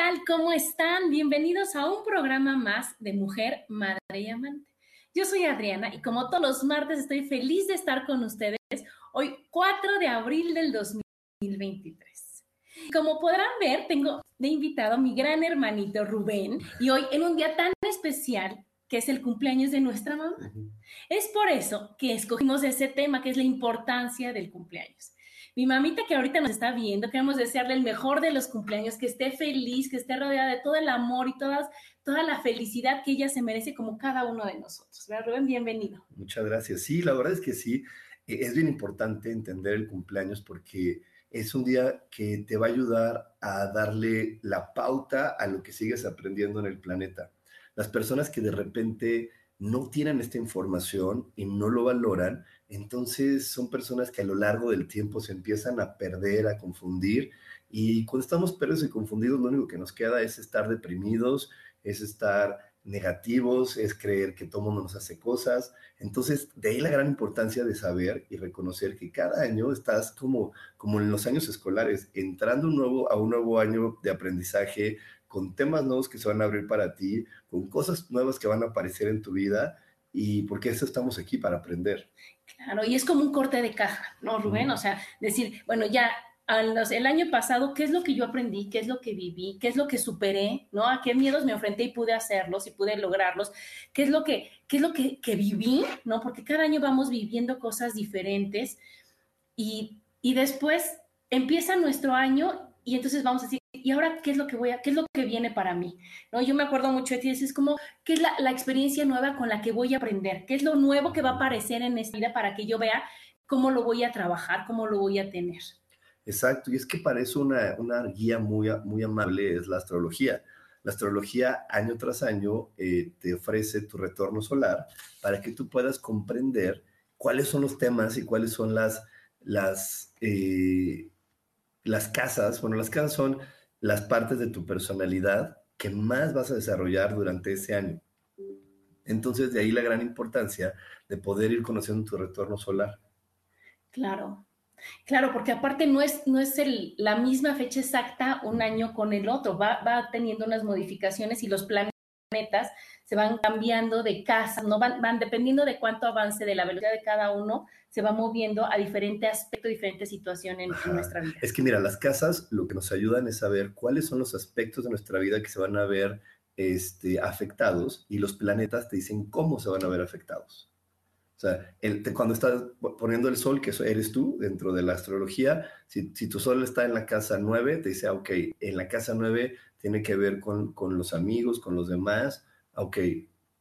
Tal? ¿Cómo están? Bienvenidos a un programa más de Mujer, Madre y Amante. Yo soy Adriana y como todos los martes estoy feliz de estar con ustedes hoy 4 de abril del 2023. Como podrán ver, tengo de invitado a mi gran hermanito Rubén y hoy en un día tan especial que es el cumpleaños de nuestra mamá. Es por eso que escogimos ese tema que es la importancia del cumpleaños. Mi mamita que ahorita nos está viendo, queremos desearle el mejor de los cumpleaños, que esté feliz, que esté rodeada de todo el amor y todas, toda la felicidad que ella se merece como cada uno de nosotros. ¿Verdad, Rubén? Bienvenido. Muchas gracias. Sí, la verdad es que sí, eh, es bien importante entender el cumpleaños porque es un día que te va a ayudar a darle la pauta a lo que sigues aprendiendo en el planeta. Las personas que de repente no tienen esta información y no lo valoran, entonces son personas que a lo largo del tiempo se empiezan a perder, a confundir, y cuando estamos perdidos y confundidos, lo único que nos queda es estar deprimidos, es estar negativos, es creer que todo mundo nos hace cosas. Entonces, de ahí la gran importancia de saber y reconocer que cada año estás como, como en los años escolares, entrando un nuevo, a un nuevo año de aprendizaje, con temas nuevos que se van a abrir para ti, con cosas nuevas que van a aparecer en tu vida y porque eso estamos aquí para aprender. Claro, y es como un corte de caja, ¿no, Rubén? O sea, decir, bueno, ya el año pasado, ¿qué es lo que yo aprendí? ¿Qué es lo que viví? ¿Qué es lo que superé? ¿No? ¿A qué miedos me enfrenté y pude hacerlos y pude lograrlos? ¿Qué es lo que, qué es lo que, que viví? ¿No? Porque cada año vamos viviendo cosas diferentes y, y después empieza nuestro año y entonces vamos a decir, ¿y ahora qué es lo que voy a, qué es lo que viene para mí? ¿No? Yo me acuerdo mucho de ti, es como, ¿qué es la, la, experiencia nueva con la que voy a aprender? ¿Qué es lo nuevo que va a aparecer en esta vida para que yo vea cómo lo voy a trabajar, cómo lo voy a tener? Exacto, y es que para eso una, una guía muy, muy amable es la astrología. La astrología año tras año eh, te ofrece tu retorno solar para que tú puedas comprender cuáles son los temas y cuáles son las, las, eh, las casas. Bueno, las casas son las partes de tu personalidad que más vas a desarrollar durante ese año. Entonces, de ahí la gran importancia de poder ir conociendo tu retorno solar. Claro, claro, porque aparte no es, no es el, la misma fecha exacta un año con el otro, va, va teniendo unas modificaciones y los planetas se van cambiando de casa, no van, van dependiendo de cuánto avance de la velocidad de cada uno, se va moviendo a diferente aspecto, diferente situación en, en, nuestra vida. Es que mira, las casas lo que nos ayudan es saber cuáles son los aspectos de nuestra vida que se van a ver este, afectados y los planetas te dicen cómo se van a ver afectados. O sea, el, te, cuando estás poniendo el sol, que eres tú dentro de la astrología, si, si, tu sol está en la casa 9, te dice, ah, ok, en la casa 9 tiene que ver con, con los amigos, con los demás, ok,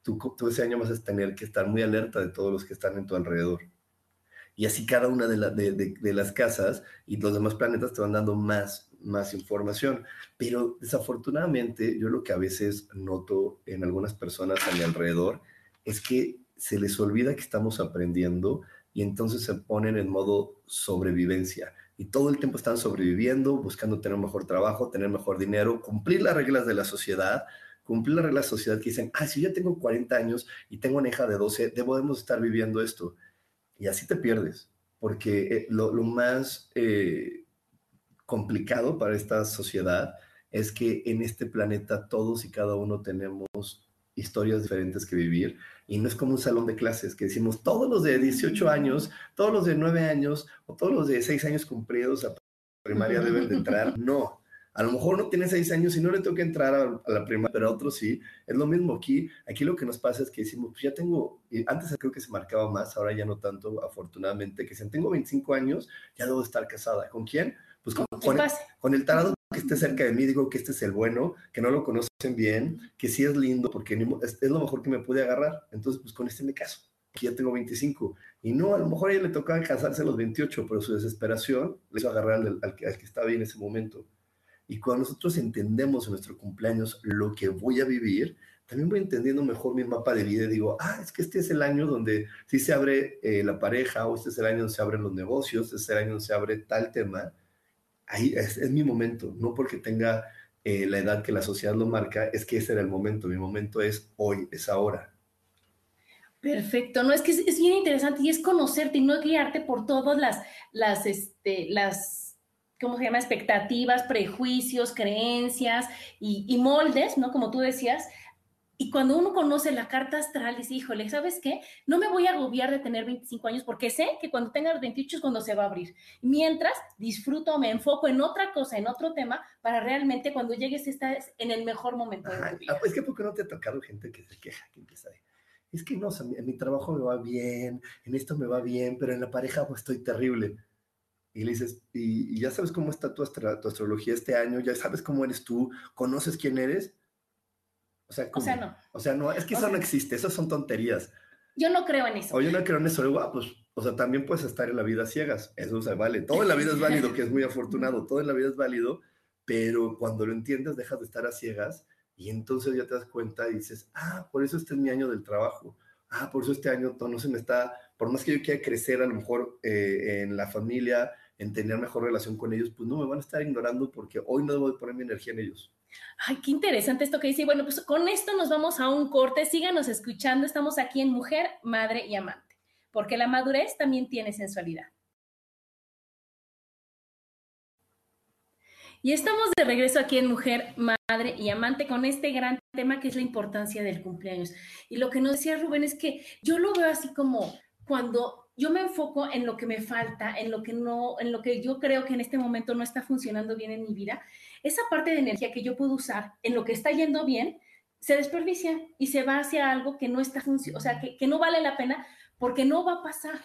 tú, tú ese año vas a tener que estar muy alerta de todos los que están en tu alrededor y así cada una de, la, de, de, las casas y los demás planetas te van dando más, más información. Pero desafortunadamente yo lo que a veces noto en algunas personas a mi alrededor es que se les olvida que estamos aprendiendo y entonces se ponen en modo sobrevivencia. Y todo el tiempo están sobreviviendo, buscando tener mejor trabajo, tener mejor dinero, cumplir las reglas de la sociedad, cumplir las reglas de la sociedad que dicen, ah, si yo tengo 40 años y tengo una hija de 12, debemos estar viviendo esto y así te pierdes, porque eh, lo, lo más eh, complicado para esta sociedad es que en este planeta todos y cada uno tenemos historias diferentes que vivir y no es como un salón de clases que decimos todos los de 18 años, todos los de 9 años o todos los de 6 años cumplidos a primaria deben de entrar. No, a lo mejor no tiene 6 años y no le toca entrar a, la primaria, pero a otros sí. Es lo mismo aquí. Aquí lo que nos pasa es que decimos, pues ya tengo, antes creo que se marcaba más, ahora ya no tanto, afortunadamente, que si tengo 25 años, ya debo estar casada. ¿Con quién? Pues con, con el tarado que esté cerca de mí, digo que este es el bueno, que no lo conocen bien, que sí es lindo, porque es, lo mejor que me puede agarrar. Entonces, pues con este me caso, que ya tengo 25. Y no, a lo mejor a ella le tocaba casarse a los 28, pero su desesperación le hizo agarrar al, que, al que estaba ahí en ese momento. Y cuando nosotros entendemos en nuestro cumpleaños lo que voy a vivir, también voy entendiendo mejor mi mapa de vida y digo, ah, es que este es el año donde sí se abre eh, la pareja, o este es el año donde se abren los negocios, este es el año donde se abre tal tema ahí es, mi momento, no porque tenga eh, la edad que la sociedad lo marca, es que ese era el momento, mi momento es hoy, es ahora. Perfecto, no es que es, bien interesante y es conocerte y no guiarte por todas las, las, este, las, ¿cómo se llama? Expectativas, prejuicios, creencias y, y moldes, ¿no? Como tú decías, y cuando uno conoce la carta astral, dice, híjole, ¿sabes qué? No me voy a agobiar de tener 25 años porque sé que cuando tenga los 28 es cuando se va a abrir. Mientras disfruto, me enfoco en otra cosa, en otro tema, para realmente cuando llegues estés en el mejor momento de vida. Ah, es que porque no te ha tocado gente que se queja, que empieza es que no, en mi trabajo me va bien, en esto me va bien, pero en la pareja pues, estoy terrible. Y le dices, y, ya sabes cómo está tu, tu astrología este año, ya sabes cómo eres tú, conoces quién eres, o sea, no. O sea, no, es que eso no existe, esas son tonterías. Yo no creo en eso. O yo no creo en eso, digo, ah, pues, o sea, también puedes estar en la vida ciegas, eso se vale. Todo en la vida es válido, que es muy afortunado, todo en la vida es válido, pero cuando lo entiendes dejas de estar a ciegas y entonces ya te das cuenta y dices, ah, por eso este es mi año del trabajo. Ah, por eso este año no se me está, por más que yo quiera crecer a lo mejor eh, en la familia, en tener mejor relación con ellos, pues no me van a estar ignorando porque hoy no debo de poner mi energía en ellos. Ay, qué interesante esto que dice. Bueno, pues con esto nos vamos a un corte. Síganos escuchando. Estamos aquí en Mujer, Madre y Amante, porque la madurez también tiene sensualidad. Y estamos de regreso aquí en Mujer, Madre y Amante con este gran tema que es la importancia del cumpleaños. Y lo que nos decía Rubén es que yo lo veo así como cuando yo me enfoco en lo que me falta, en lo que no, en lo que yo creo que en este momento no está funcionando bien en mi vida, esa parte de energía que yo puedo usar en lo que está yendo bien, se desperdicia y se va hacia algo que no está o sea, que, que no vale la pena porque no va a pasar.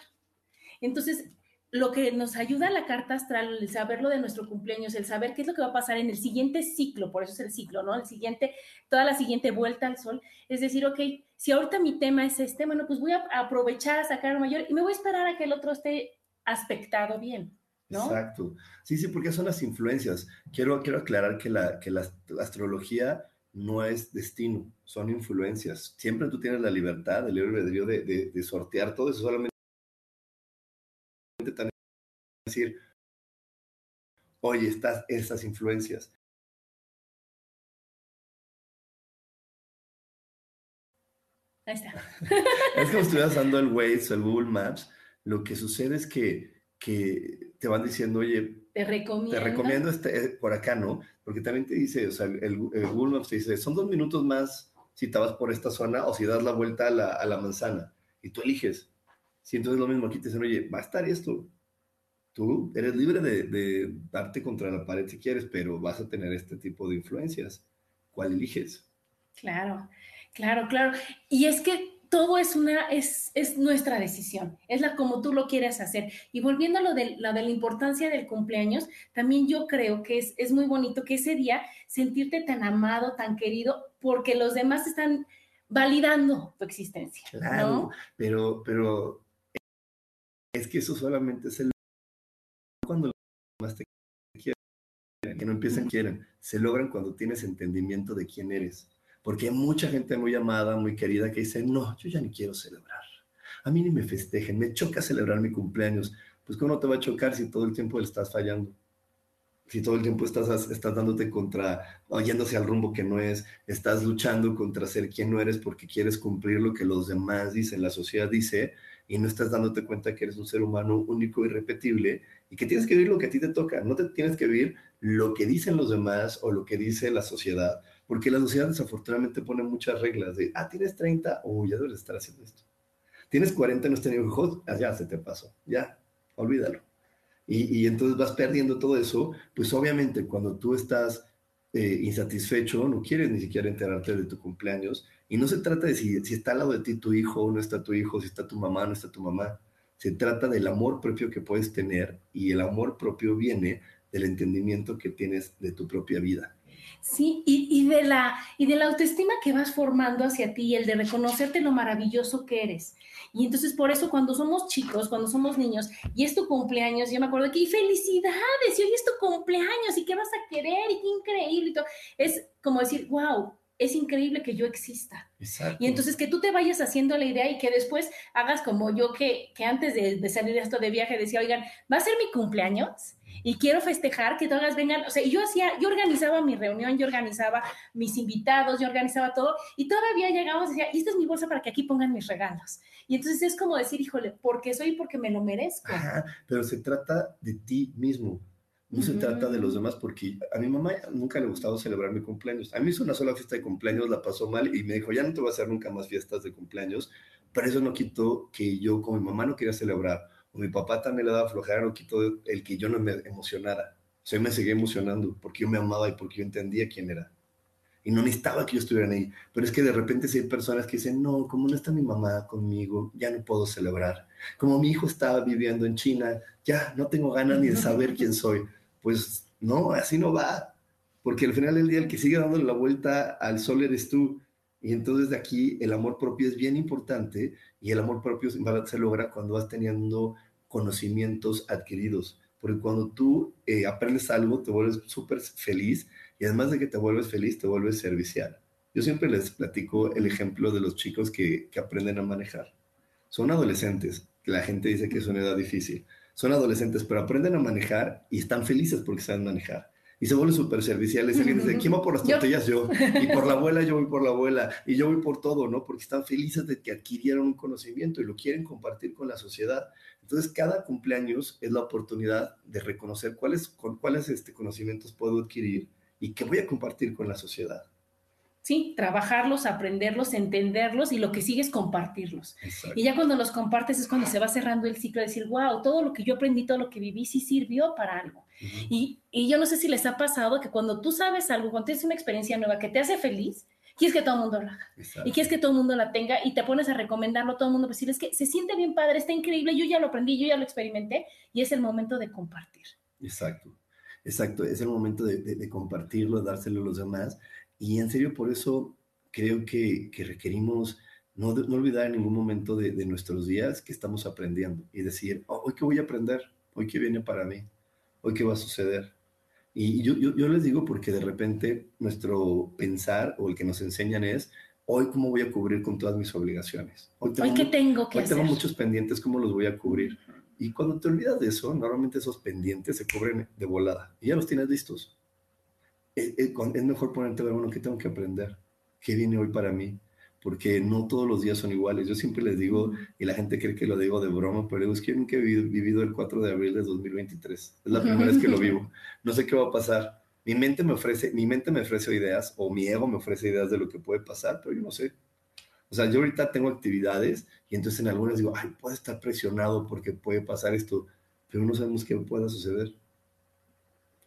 Entonces, lo que nos ayuda la carta astral, el saberlo de nuestro cumpleaños, el saber qué es lo que va a pasar en el siguiente ciclo, por eso es el ciclo, ¿no? El siguiente, toda la siguiente vuelta al sol, es decir, ok, si ahorita mi tema es este, bueno, pues voy a aprovechar a sacar mayor y me voy a esperar a que el otro esté aspectado bien. Exacto. Sí, sí, porque son las influencias. Quiero, quiero aclarar que la, que la, astrología no es destino, son influencias. Siempre tú tienes la libertad, el libre albedrío de, de, de, sortear todo eso, solamente tan decir, oye, estas, estas influencias. Ahí está. es como si estuvieras dando el Waze o el Google Maps. Lo que sucede es que que te van diciendo, oye, te recomiendo, te recomiendo este, eh, por acá, ¿no? Porque también te dice, o sea, el, Google Maps te dice, son dos minutos más si te vas por esta zona o si das la vuelta a la, a la manzana y tú eliges. Si entonces lo mismo aquí te dicen, oye, va a estar esto. Tú eres libre de, de darte contra la pared si quieres, pero vas a tener este tipo de influencias. ¿Cuál eliges? Claro, claro, claro. Y es que todo es una, es, es, nuestra decisión, es la como tú lo quieres hacer. Y volviendo a lo de, la importancia del cumpleaños, también yo creo que es, es muy bonito que ese día sentirte tan amado, tan querido, porque los demás están validando tu existencia. Claro, pero, pero es que eso solamente es el cuando los demás te quieren, que no empiezan, quieren, se logran cuando tienes entendimiento de quién eres porque hay mucha gente muy amada, muy querida que dice, no, yo ya ni quiero celebrar. A mí ni me festejen, me choca celebrar mi cumpleaños. Pues ¿cómo te va a chocar si todo el tiempo le estás fallando? Si todo el tiempo estás, estás dándote contra, oyéndose al rumbo que no es, estás luchando contra ser quien no eres porque quieres cumplir lo que los demás dicen, la sociedad dice, y no estás dándote cuenta que eres un ser humano único y repetible y que tienes que vivir lo que a ti te toca, no te tienes que vivir lo que dicen los demás o lo que dice la sociedad, porque la sociedad desafortunadamente pone muchas reglas de, ah, tienes 30, o ya debes estar haciendo esto. Tienes 40, no has tenido hijos, ah, ya se te pasó, ya, olvídalo. Y, y entonces vas perdiendo todo eso, pues obviamente cuando tú estás eh, insatisfecho, no quieres ni siquiera enterarte de tu cumpleaños. Y no se trata de si, si está al lado de ti tu hijo o no está tu hijo, si está tu mamá no está tu mamá. Se trata del amor propio que puedes tener y el amor propio viene del entendimiento que tienes de tu propia vida. Sí, y, y, de la, y de la autoestima que vas formando hacia ti, el de reconocerte lo maravilloso que eres. Y entonces por eso cuando somos chicos, cuando somos niños, y es tu cumpleaños, yo me acuerdo que, y felicidades, y hoy es tu cumpleaños, y qué vas a querer, y qué increíble, y todo. Es como decir, wow, es increíble que yo exista. Exacto. Y entonces que tú te vayas haciendo la idea y que después hagas como yo que, que antes de, de salir esto de viaje decía, oigan, va a ser mi cumpleaños y quiero festejar que todas vengan, o sea, yo hacía, yo organizaba mi reunión, yo organizaba mis invitados, yo organizaba todo y todavía llegamos y decía, y esta es mi bolsa para que aquí pongan mis regalos. Y entonces es como decir, híjole, porque soy porque me lo merezco. Ajá, pero se trata de ti mismo. No se trata de los demás, porque a mi mamá nunca le gustaba celebrar mi cumpleaños. A mí hizo una sola fiesta de cumpleaños, la pasó mal y me dijo, ya no te voy a hacer nunca más fiestas de cumpleaños. Pero eso no quitó que yo, como mi mamá no quería celebrar, o mi papá también le daba flojera, no quitó el que yo no me emocionara. O sea, me seguía emocionando porque yo me amaba y porque yo entendía quién era y no necesitaba que yo estuviera ahí. Pero es que de repente si hay personas que dicen, no, como no está mi mamá conmigo, ya no puedo celebrar. Como mi hijo estaba viviendo en China, ya no tengo ganas ni de saber quién soy. Pues no, así no va. Porque al final del día el que sigue dándole la vuelta al sol eres tú. Y entonces de aquí el amor propio es bien importante y el amor propio se logra cuando vas teniendo conocimientos adquiridos. Porque cuando tú eh, aprendes algo, te vuelves súper feliz y además de que te vuelves feliz, te vuelves servicial. Yo siempre les platico el ejemplo de los chicos que, que aprenden a manejar. Son adolescentes, que la gente dice que es una edad difícil. Son adolescentes, pero aprenden a manejar y están felices porque saben manejar y se vuelven súper serviciales. Alguien dice, ¿quién va por las tortillas? Yo. Y por la abuela, yo voy por la abuela. Y yo voy por todo, ¿no? Porque están felices de que adquirieron un conocimiento y lo quieren compartir con la sociedad. Entonces, cada cumpleaños es la oportunidad de reconocer cuáles, con cuáles este, conocimientos puedo adquirir y que voy a compartir con la sociedad. Sí, trabajarlos, aprenderlos, entenderlos y lo que sigue es compartirlos. Exacto. Y ya cuando los compartes es cuando se va cerrando el ciclo de decir, wow, todo lo que yo aprendí, todo lo que viví, sí sirvió para algo. Uh -huh. y, y, yo no sé si les ha pasado que cuando tú sabes algo, cuando tienes una experiencia nueva que te hace feliz, quieres que todo el mundo lo haga. Exacto. Y quieres que todo el mundo la tenga y te pones a recomendarlo a todo el mundo, pues decirles que se siente bien padre, está increíble, yo ya lo aprendí, yo ya lo experimenté y es el momento de compartir. Exacto. Exacto, es el momento de, de, de, compartirlo, dárselo a los demás. Y en serio, por eso creo que, que requerimos no, no, olvidar en ningún momento de, de, nuestros días que estamos aprendiendo y decir, oh, hoy qué voy a aprender, hoy qué viene para mí, hoy qué va a suceder. Y yo, yo, yo les digo porque de repente nuestro pensar o el que nos enseñan es, hoy cómo voy a cubrir con todas mis obligaciones. Hoy, tengo, hoy qué tengo que hoy hacer. tengo muchos pendientes, ¿cómo los voy a cubrir? Y cuando te olvidas de eso, normalmente esos pendientes se cubren de volada y ya los tienes listos. Es, mejor ponerte a ver, bueno, ¿qué tengo que aprender? ¿Qué viene hoy para mí? Porque no todos los días son iguales. Yo siempre les digo, y la gente cree que lo digo de broma, pero es que nunca he vivido el 4 de abril de 2023. Es la primera vez que lo vivo. No sé qué va a pasar. Mi mente me ofrece, mi mente me ofrece ideas, o mi ego me ofrece ideas de lo que puede pasar, pero yo no sé. O sea, yo ahorita tengo actividades y entonces en algunas digo, ay, puede estar presionado porque puede pasar esto, pero no sabemos qué pueda suceder.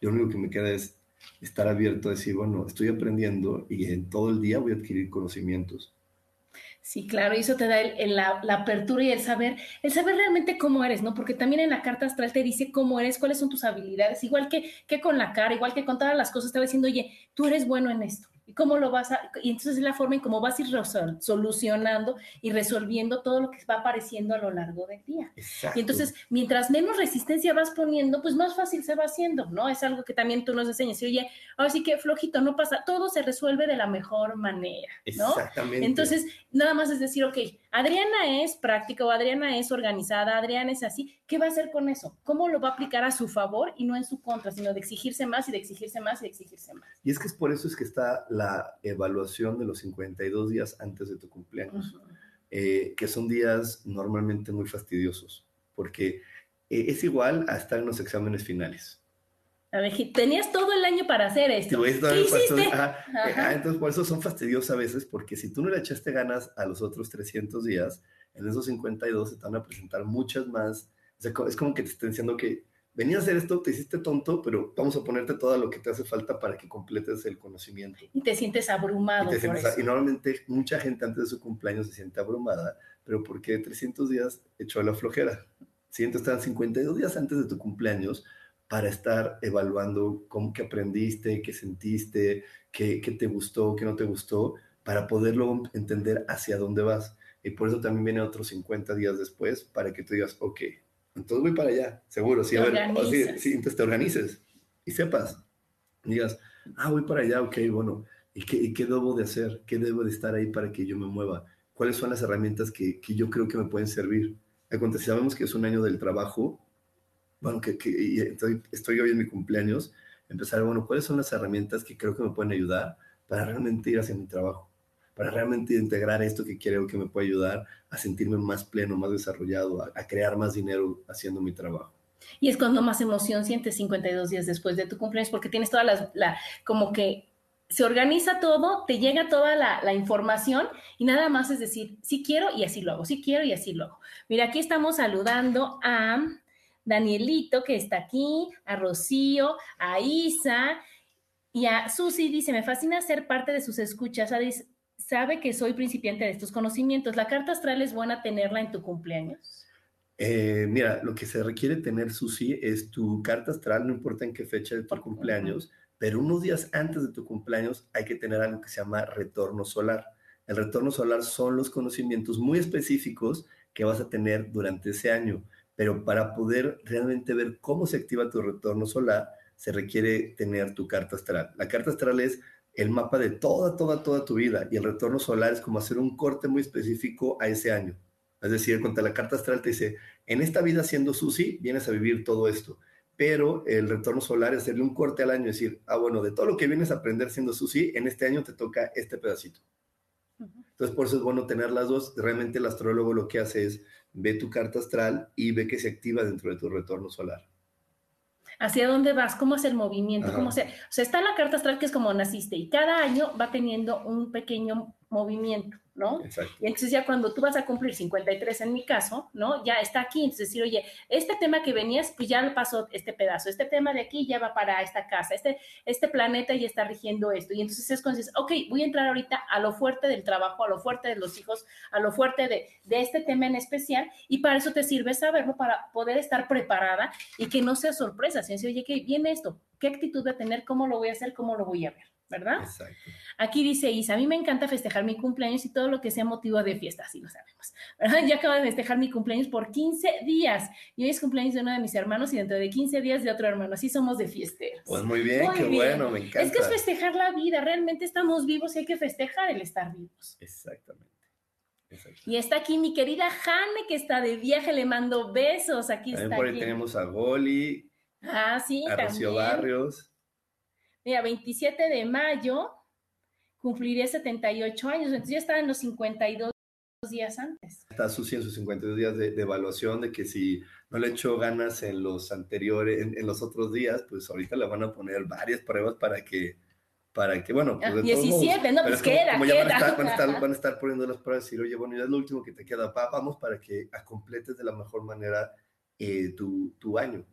Yo lo único que me queda es estar abierto a decir, bueno, estoy aprendiendo y en todo el día voy a adquirir conocimientos. Sí, claro, y eso te da el, la, la, apertura y el saber, el saber realmente cómo eres, ¿no? Porque también en la carta astral te dice cómo eres, cuáles son tus habilidades, igual que, que con la cara, igual que con todas las cosas, te va diciendo, oye, tú eres bueno en esto. ¿Y cómo lo vas a...? Y entonces es la forma en cómo vas a ir solucionando y resolviendo todo lo que va apareciendo a lo largo del día. Exacto. Y entonces, mientras menos resistencia vas poniendo, pues más fácil se va haciendo, ¿no? Es algo que también tú nos enseñas. Y, oye, ahora sí que flojito, no pasa, todo se resuelve de la mejor manera, ¿no? Exactamente. Entonces, nada más es decir, ok, Adriana es práctica o Adriana es organizada, Adriana es así, ¿qué va a hacer con eso? ¿Cómo lo va a aplicar a su favor y no en su contra, sino de exigirse más y de exigirse más y de exigirse más? Y es que es por eso es que está la evaluación de los 52 días antes de tu cumpleaños. Uh -huh. eh, que son días normalmente muy fastidiosos, porque eh, es igual a estar en los exámenes finales. A ver, tenías todo el año para hacer esto. ¿Qué hiciste? Ah, entonces, por eso son fastidiosos a veces, porque si tú no le echaste ganas a los otros 300 días, en esos 52 se te van a presentar muchas más. es como que te estén diciendo que venías a hacer esto, te hiciste tonto, pero vamos a ponerte todo lo que te hace falta para que completes el conocimiento. Y te sientes abrumado. Y, y normalmente mucha gente antes de su cumpleaños se siente abrumada, pero porque 300 días echó a la flojera. Si entonces están 52 días antes de tu cumpleaños, para estar evaluando cómo que aprendiste, qué sentiste, qué, qué, te gustó, qué no te gustó, para poder luego entender hacia dónde vas. Y por eso también viene otros 50 días después para que tú digas, ok, entonces voy para allá, seguro. Sí, a ver, sí, entonces te organices y sepas. Digas, ah, voy para allá, ok, bueno, ¿y qué, ¿y qué debo de hacer? ¿Qué debo de estar ahí para que yo me mueva? ¿Cuáles son las herramientas que, que yo creo que me pueden servir? si sabemos que es un año del trabajo, bueno, que, estoy, estoy, hoy en mi cumpleaños, empezar, bueno, ¿cuáles son las herramientas que creo que me pueden ayudar para realmente ir hacia mi trabajo? Para realmente integrar esto que creo que me puede ayudar a sentirme más pleno, más desarrollado, a, crear más dinero haciendo mi trabajo. Y es cuando más emoción sientes 52 días después de tu cumpleaños, porque tienes toda la, la como que se organiza todo, te llega toda la, la, información y nada más es decir, sí quiero y así lo hago, sí quiero y así lo hago. Mira, aquí estamos saludando a Danielito, que está aquí, a Rocío, a Isa y a Susi. Dice, me fascina ser parte de sus escuchas. Sabe que soy principiante de estos conocimientos. ¿La carta astral es buena tenerla en tu cumpleaños? Eh, mira, lo que se requiere tener, Susi, es tu carta astral, no importa en qué fecha de tu cumpleaños, pero unos días antes de tu cumpleaños hay que tener algo que se llama retorno solar. El retorno solar son los conocimientos muy específicos que vas a tener durante ese año pero para poder realmente ver cómo se activa tu retorno solar, se requiere tener tu carta astral. La carta astral es el mapa de toda, toda, toda tu vida y el retorno solar es como hacer un corte muy específico a ese año. Es decir, cuando la carta astral te dice, en esta vida siendo Susi, vienes a vivir todo esto, pero el retorno solar es hacerle un corte al año y decir, ah, bueno, de todo lo que vienes a aprender siendo Susi, en este año te toca este pedacito. Entonces, por eso es bueno tener las dos. Realmente el astrólogo lo que hace es ve tu carta astral y ve que se activa dentro de tu retorno solar. ¿Hacia dónde vas? ¿Cómo es el movimiento? ¿Cómo se... O sea, está la carta astral que es como naciste y cada año va teniendo un pequeño movimiento. ¿no? Y entonces ya cuando tú vas a cumplir 53 en mi caso, ¿no? Ya está aquí, entonces decir, oye, este tema que venías, pues ya le pasó este pedazo, este tema de aquí ya va para esta casa, este, este planeta ya está rigiendo esto. Y entonces es cuando dices, ok, voy a entrar ahorita a lo fuerte del trabajo, a lo fuerte de los hijos, a lo fuerte de, de este tema en especial, y para eso te sirve saberlo, para poder estar preparada y que no sea sorpresa, si oye, que viene esto, ¿qué actitud voy a tener? ¿Cómo lo voy a hacer? ¿Cómo lo voy a ver? ¿Verdad? Exacto. Aquí dice Isa, a mí me encanta festejar mi cumpleaños y todo lo que sea motivo de fiesta, así lo sabemos, ¿verdad? Ya acabo de festejar mi cumpleaños por 15 días y hoy es cumpleaños de uno de mis hermanos y dentro de 15 días de otro hermano, así somos de fiesteros. Pues muy bien, qué bueno, me encanta. Es que es festejar la vida, realmente estamos vivos y hay que festejar el estar vivos. Exactamente. Y está aquí mi querida Jane, que está de viaje, le mando besos. Aquí también está. Por ahí tenemos a Goli. Ah, sí, a Rocío Barrios. Mira, 27 de mayo cumpliré 78 años, entonces ya estaba en los 52 días antes. Está Susi en sus 52 días de, evaluación de que si no le echó ganas en los anteriores, en, los otros días, pues ahorita le van a poner varias pruebas para que, para que, bueno, pues 17, no, pues queda, como, ya van a, estar, van, a estar, van a, estar, poniendo las pruebas y decir, oye, bueno, ya es lo último que te queda, vamos para que completes de la mejor manera eh, tu, tu año.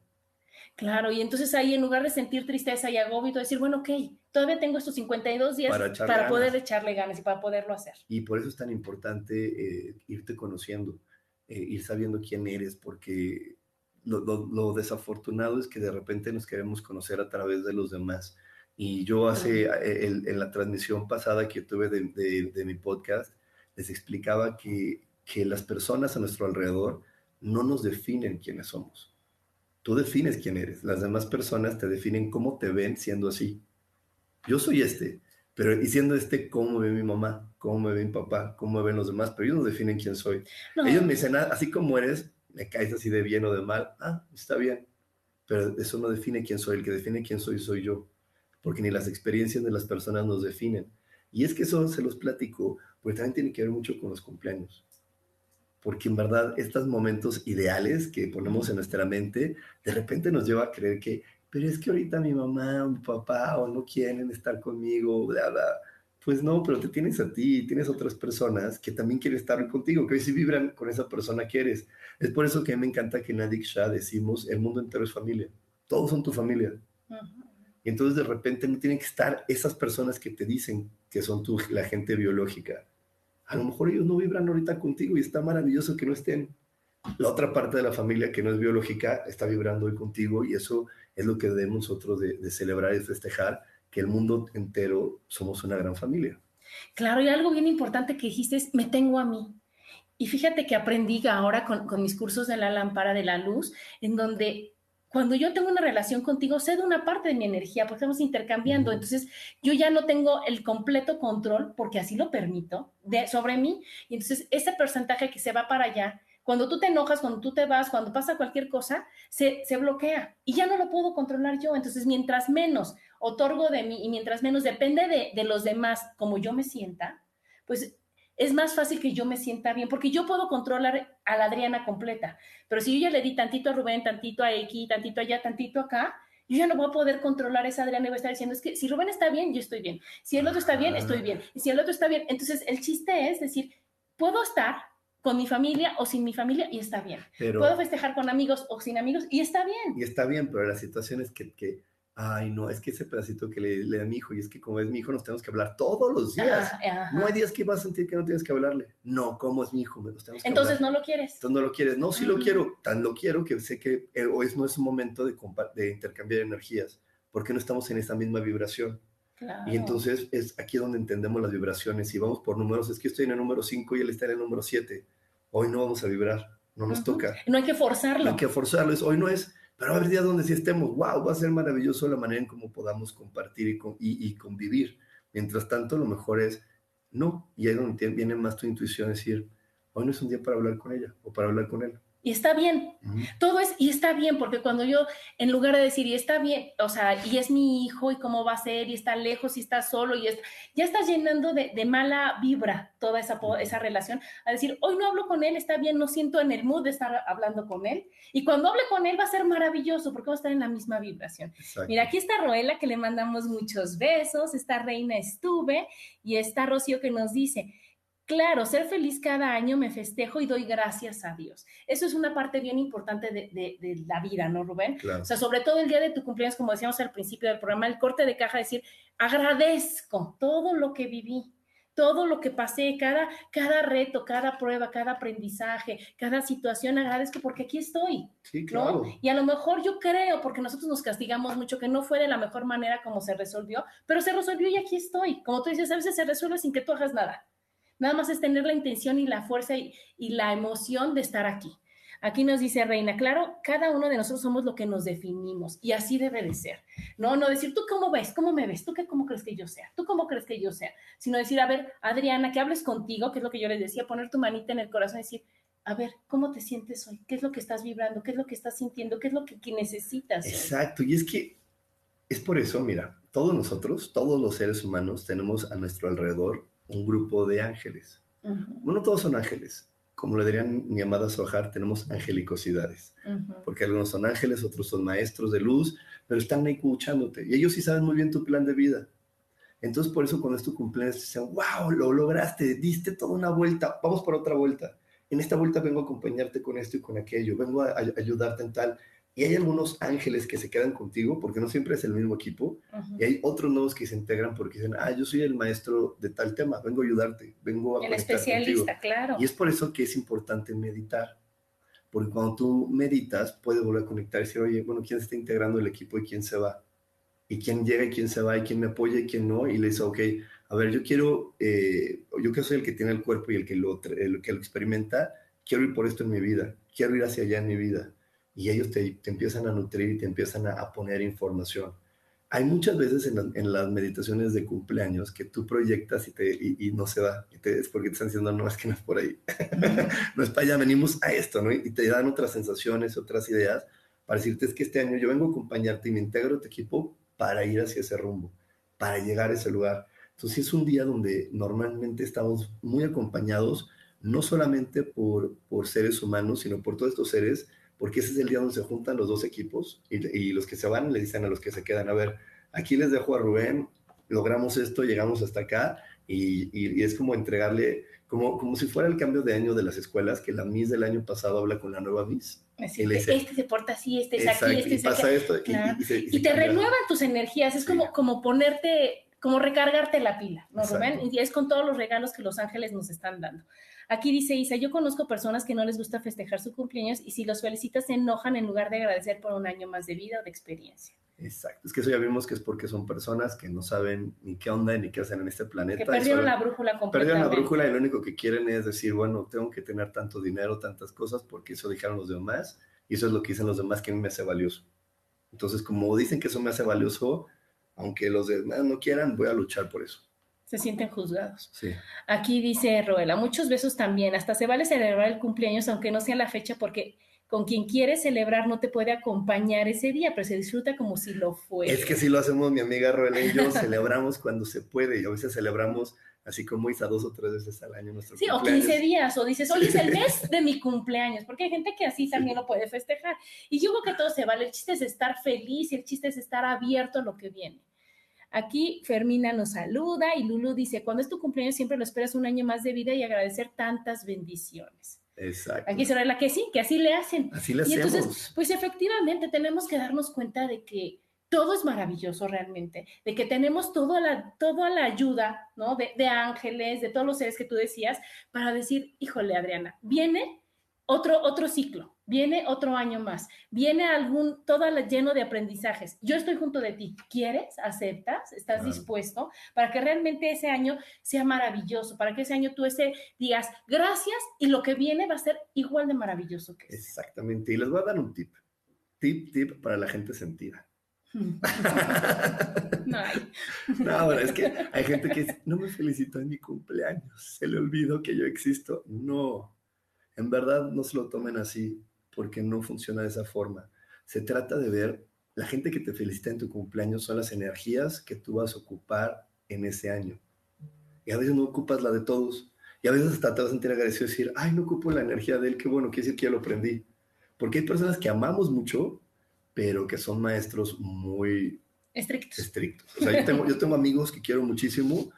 Claro, y entonces ahí en lugar de sentir tristeza y agobio, decir, bueno, ok, todavía tengo estos 52 días para, poder echarle ganas y para poderlo hacer. Y por eso es tan importante eh, irte conociendo, eh, ir sabiendo quién eres, porque lo, desafortunado es que de repente nos queremos conocer a través de los demás. Y yo hace, eh, en la transmisión pasada que tuve de, de mi podcast, les explicaba que, que las personas a nuestro alrededor no nos definen quiénes somos Tú defines quién eres. Las demás personas te definen cómo te ven siendo así. Yo soy este, pero y siendo este, ¿cómo me ve mi mamá? ¿Cómo me ve mi papá? ¿Cómo me ven los demás? Pero ellos no definen quién soy. Ellos me dicen, ah, así como eres, me caes así de bien o de mal. Ah, está bien. Pero eso no define quién soy. El que define quién soy soy yo. Porque ni las experiencias de las personas nos definen. Y es que eso se los platico, porque también tiene que ver mucho con los cumpleaños. Porque en verdad estos momentos ideales que ponemos en nuestra mente, de repente nos lleva a creer que, pero es que ahorita mi mamá o mi papá o no quieren estar conmigo, bla, bla. Pues no, pero te tienes a ti, tienes otras personas que también quieren estar contigo, que hoy sí vibran con esa persona que eres. Es por eso que a mí me encanta que en Adik Shah decimos, el mundo entero es familia, todos son tu familia. Y entonces de repente no tienen que estar esas personas que te dicen que son tu, la gente biológica. A lo mejor ellos no vibran ahorita contigo y está maravilloso que no estén. La otra parte de la familia que no es biológica está vibrando hoy contigo y eso es lo que debemos nosotros de, celebrar y festejar, que el mundo entero somos una gran familia. Claro, y algo bien importante que dijiste es, me tengo a mí. Y fíjate que aprendí ahora con, con, mis cursos de la lámpara de la luz, en donde cuando yo tengo una relación contigo, cedo una parte de mi energía porque estamos intercambiando. Entonces, yo ya no tengo el completo control, porque así lo permito, de, sobre mí. Y entonces, ese porcentaje que se va para allá, cuando tú te enojas, cuando tú te vas, cuando pasa cualquier cosa, se, se bloquea y ya no lo puedo controlar yo. Entonces, mientras menos otorgo de mí y mientras menos depende de, de los demás como yo me sienta, pues es más fácil que yo me sienta bien, porque yo puedo controlar a la Adriana completa, pero si yo ya le di tantito a Rubén, tantito a X, tantito allá, tantito acá, yo ya no voy a poder controlar a esa Adriana y voy a estar diciendo, es que si Rubén está bien, yo estoy bien, si el otro está bien, estoy bien, y si el otro está bien, entonces el chiste es decir, puedo estar con mi familia o sin mi familia y está bien. puedo festejar con amigos o sin amigos y está bien. Y está bien, pero la situación es que, que ay, no, es que ese pedacito que le, le, da a mi hijo, y es que como es mi hijo, nos tenemos que hablar todos los días. No hay días que vas a sentir que no tienes que hablarle. No, como es mi hijo, nos tenemos que Entonces no lo quieres. Entonces no lo quieres. No, sí lo quiero, tan lo quiero que sé que hoy no es un momento de, de intercambiar energías, porque no estamos en esta misma vibración. Claro. Y entonces es aquí donde entendemos las vibraciones. Si vamos por números, es que estoy en el número 5 y él está en el número 7. Hoy no vamos a vibrar, no nos toca. No hay que forzarlo. No hay que forzarlo, hoy no es pero va a haber días donde sí estemos, wow, va a ser maravilloso la manera en cómo podamos compartir y, y, y convivir. Mientras tanto, lo mejor es no. Y ahí es donde viene más tu intuición, decir, hoy no es un día para hablar con ella o para hablar con él. Y está bien. Todo es, y está bien, porque cuando yo, en lugar de decir, y está bien, o sea, y es mi hijo, y cómo va a ser, y está lejos, y está solo, y es, ya estás llenando de, de mala vibra toda esa, esa relación, a decir, hoy no hablo con él, está bien, no siento en el mood de estar hablando con él, y cuando hable con él va a ser maravilloso, porque va a estar en la misma vibración. Exacto. Mira, aquí está Roela, que le mandamos muchos besos, está Reina Estuve, y está Rocío que nos dice, Claro, ser feliz cada año me festejo y doy gracias a Dios. Eso es una parte bien importante de, de, de la vida, ¿no, Rubén? Claro. O sea, sobre todo el día de tu cumpleaños, como decíamos al principio del programa, el corte de caja, decir, agradezco todo lo que viví, todo lo que pasé, cada, cada reto, cada prueba, cada aprendizaje, cada situación, agradezco porque aquí estoy. Sí, claro. ¿no? Y a lo mejor yo creo, porque nosotros nos castigamos mucho, que no fue de la mejor manera como se resolvió, pero se resolvió y aquí estoy. Como tú dices, a veces se resuelve sin que tú hagas nada. Nada más es tener la intención y la fuerza y, la emoción de estar aquí. Aquí nos dice Reina, claro, cada uno de nosotros somos lo que nos definimos y así debe de ser. No, no decir, ¿tú cómo ves? ¿Cómo me ves? ¿Tú qué, cómo crees que yo sea? ¿Tú cómo crees que yo sea? Sino decir, a ver, Adriana, que hables contigo, que es lo que yo les decía, poner tu manita en el corazón y decir, a ver, ¿cómo te sientes hoy? ¿Qué es lo que estás vibrando? ¿Qué es lo que estás sintiendo? ¿Qué es lo que, necesitas? Exacto, y es que es por eso, mira, todos nosotros, todos los seres humanos tenemos a nuestro alrededor un grupo de ángeles. Uh -huh. Bueno, todos son ángeles. Como le dirían mi amada Sohar, tenemos angelicosidades. Uh -huh. Porque algunos son ángeles, otros son maestros de luz, pero están ahí escuchándote. Y ellos sí saben muy bien tu plan de vida. Entonces, por eso cuando es tu cumpleaños, dicen, wow, lo lograste, diste toda una vuelta, vamos por otra vuelta. En esta vuelta vengo a acompañarte con esto y con aquello, vengo a, a ayudarte en tal. Y hay algunos ángeles que se quedan contigo porque no siempre es el mismo equipo. Uh -huh. Y hay otros nuevos que se integran porque dicen, ah, yo soy el maestro de tal tema, vengo a ayudarte, vengo a El especialista, contigo. claro. Y es por eso que es importante meditar. Porque cuando tú meditas, puedes volver a conectar y decir, oye, bueno, ¿quién está integrando el equipo y quién se va? Y quién llega y quién se va y quién me apoya y quién no. Y le dice, ok, a ver, yo quiero, eh, yo que soy el que tiene el cuerpo y el que lo, el que lo experimenta, quiero ir por esto en mi vida, quiero ir hacia allá en mi vida y ellos te, te, empiezan a nutrir y te empiezan a, a poner información. Hay muchas veces en, la, en, las meditaciones de cumpleaños que tú proyectas y, te, y, y no se va, y te, es porque te están diciendo, no, es que no es por ahí, no es para allá, venimos a esto, ¿no? Y te dan otras sensaciones, otras ideas, para decirte, es que este año yo vengo a acompañarte y me integro a tu equipo para ir hacia ese rumbo, para llegar a ese lugar. Entonces es un día donde normalmente estamos muy acompañados, no solamente por, por seres humanos, sino por todos estos seres, porque ese es el día donde se juntan los dos equipos y, los que se van le dicen a los que se quedan, a ver, aquí les dejo a Rubén, logramos esto, llegamos hasta acá y, y, es como entregarle, como, como si fuera el cambio de año de las escuelas, que la Miss del año pasado habla con la nueva Miss. este se porta así, este es aquí, este es aquí. Esto, y, te renuevan tus energías, es como, como ponerte, como recargarte la pila, ¿no, Rubén? Y es con todos los regalos que los ángeles nos están dando. Aquí dice Isa, yo conozco personas que no les gusta festejar su cumpleaños y si los felicitas se enojan en lugar de agradecer por un año más de vida o de experiencia. Exacto, es que eso ya vimos que es porque son personas que no saben ni qué onda ni qué hacen en este planeta. Que perdieron la brújula completamente. Perdieron la brújula y lo único que quieren es decir, bueno, tengo que tener tanto dinero, tantas cosas, porque eso dijeron los demás y eso es lo que dicen los demás que a mí me hace valioso. Entonces, como dicen que eso me hace valioso, aunque los demás no quieran, voy a luchar por eso se sienten juzgados. Sí. Aquí dice Roela, muchos besos también, hasta se vale celebrar el cumpleaños aunque no sea la fecha porque con quien quieres celebrar no te puede acompañar ese día, pero se disfruta como si lo fuera. Es que si lo hacemos mi amiga Roela y yo, celebramos cuando se puede y a veces celebramos así como Isa dos o tres veces al año nuestro sí, o 15 días, o dices, hoy es el mes de mi cumpleaños, porque hay gente que así también lo puede festejar. Y yo creo que todo se vale, el chiste es estar feliz y el chiste es estar abierto a lo que viene. Aquí Fermina nos saluda y Lulu dice, cuando es tu cumpleaños siempre lo esperas un año más de vida y agradecer tantas bendiciones. Exacto. Aquí será la que sí, que así le hacen. Así le hacemos. Y entonces, pues efectivamente tenemos que darnos cuenta de que todo es maravilloso realmente, de que tenemos toda la, toda la ayuda, ¿no? De, de ángeles, de todos los seres que tú decías, para decir, híjole, Adriana, viene otro, otro ciclo, viene otro año más, viene algún, todo lleno de aprendizajes. Yo estoy junto de ti. ¿Quieres? ¿Aceptas? ¿Estás dispuesto? Para que realmente ese año sea maravilloso, para que ese año tú ese digas gracias y lo que viene va a ser igual de maravilloso que Exactamente. Y les voy a dar un tip. Tip, tip para la gente sentida. no, no, bueno, es que hay gente que dice, no me felicitó en mi cumpleaños, se le olvidó que yo existo. No, en verdad no se lo tomen así porque no funciona de esa forma. Se trata de ver, la gente que te felicita en tu cumpleaños son las energías que tú vas a ocupar en ese año. Y a veces no ocupas la de todos. Y a veces hasta te vas a sentir agradecido y decir, ay, no ocupo la energía de él, qué bueno, quiere decir que ya lo aprendí. Porque hay personas que amamos mucho, pero que son maestros muy estrictos. estrictos. O sea, yo tengo, yo tengo amigos que quiero muchísimo,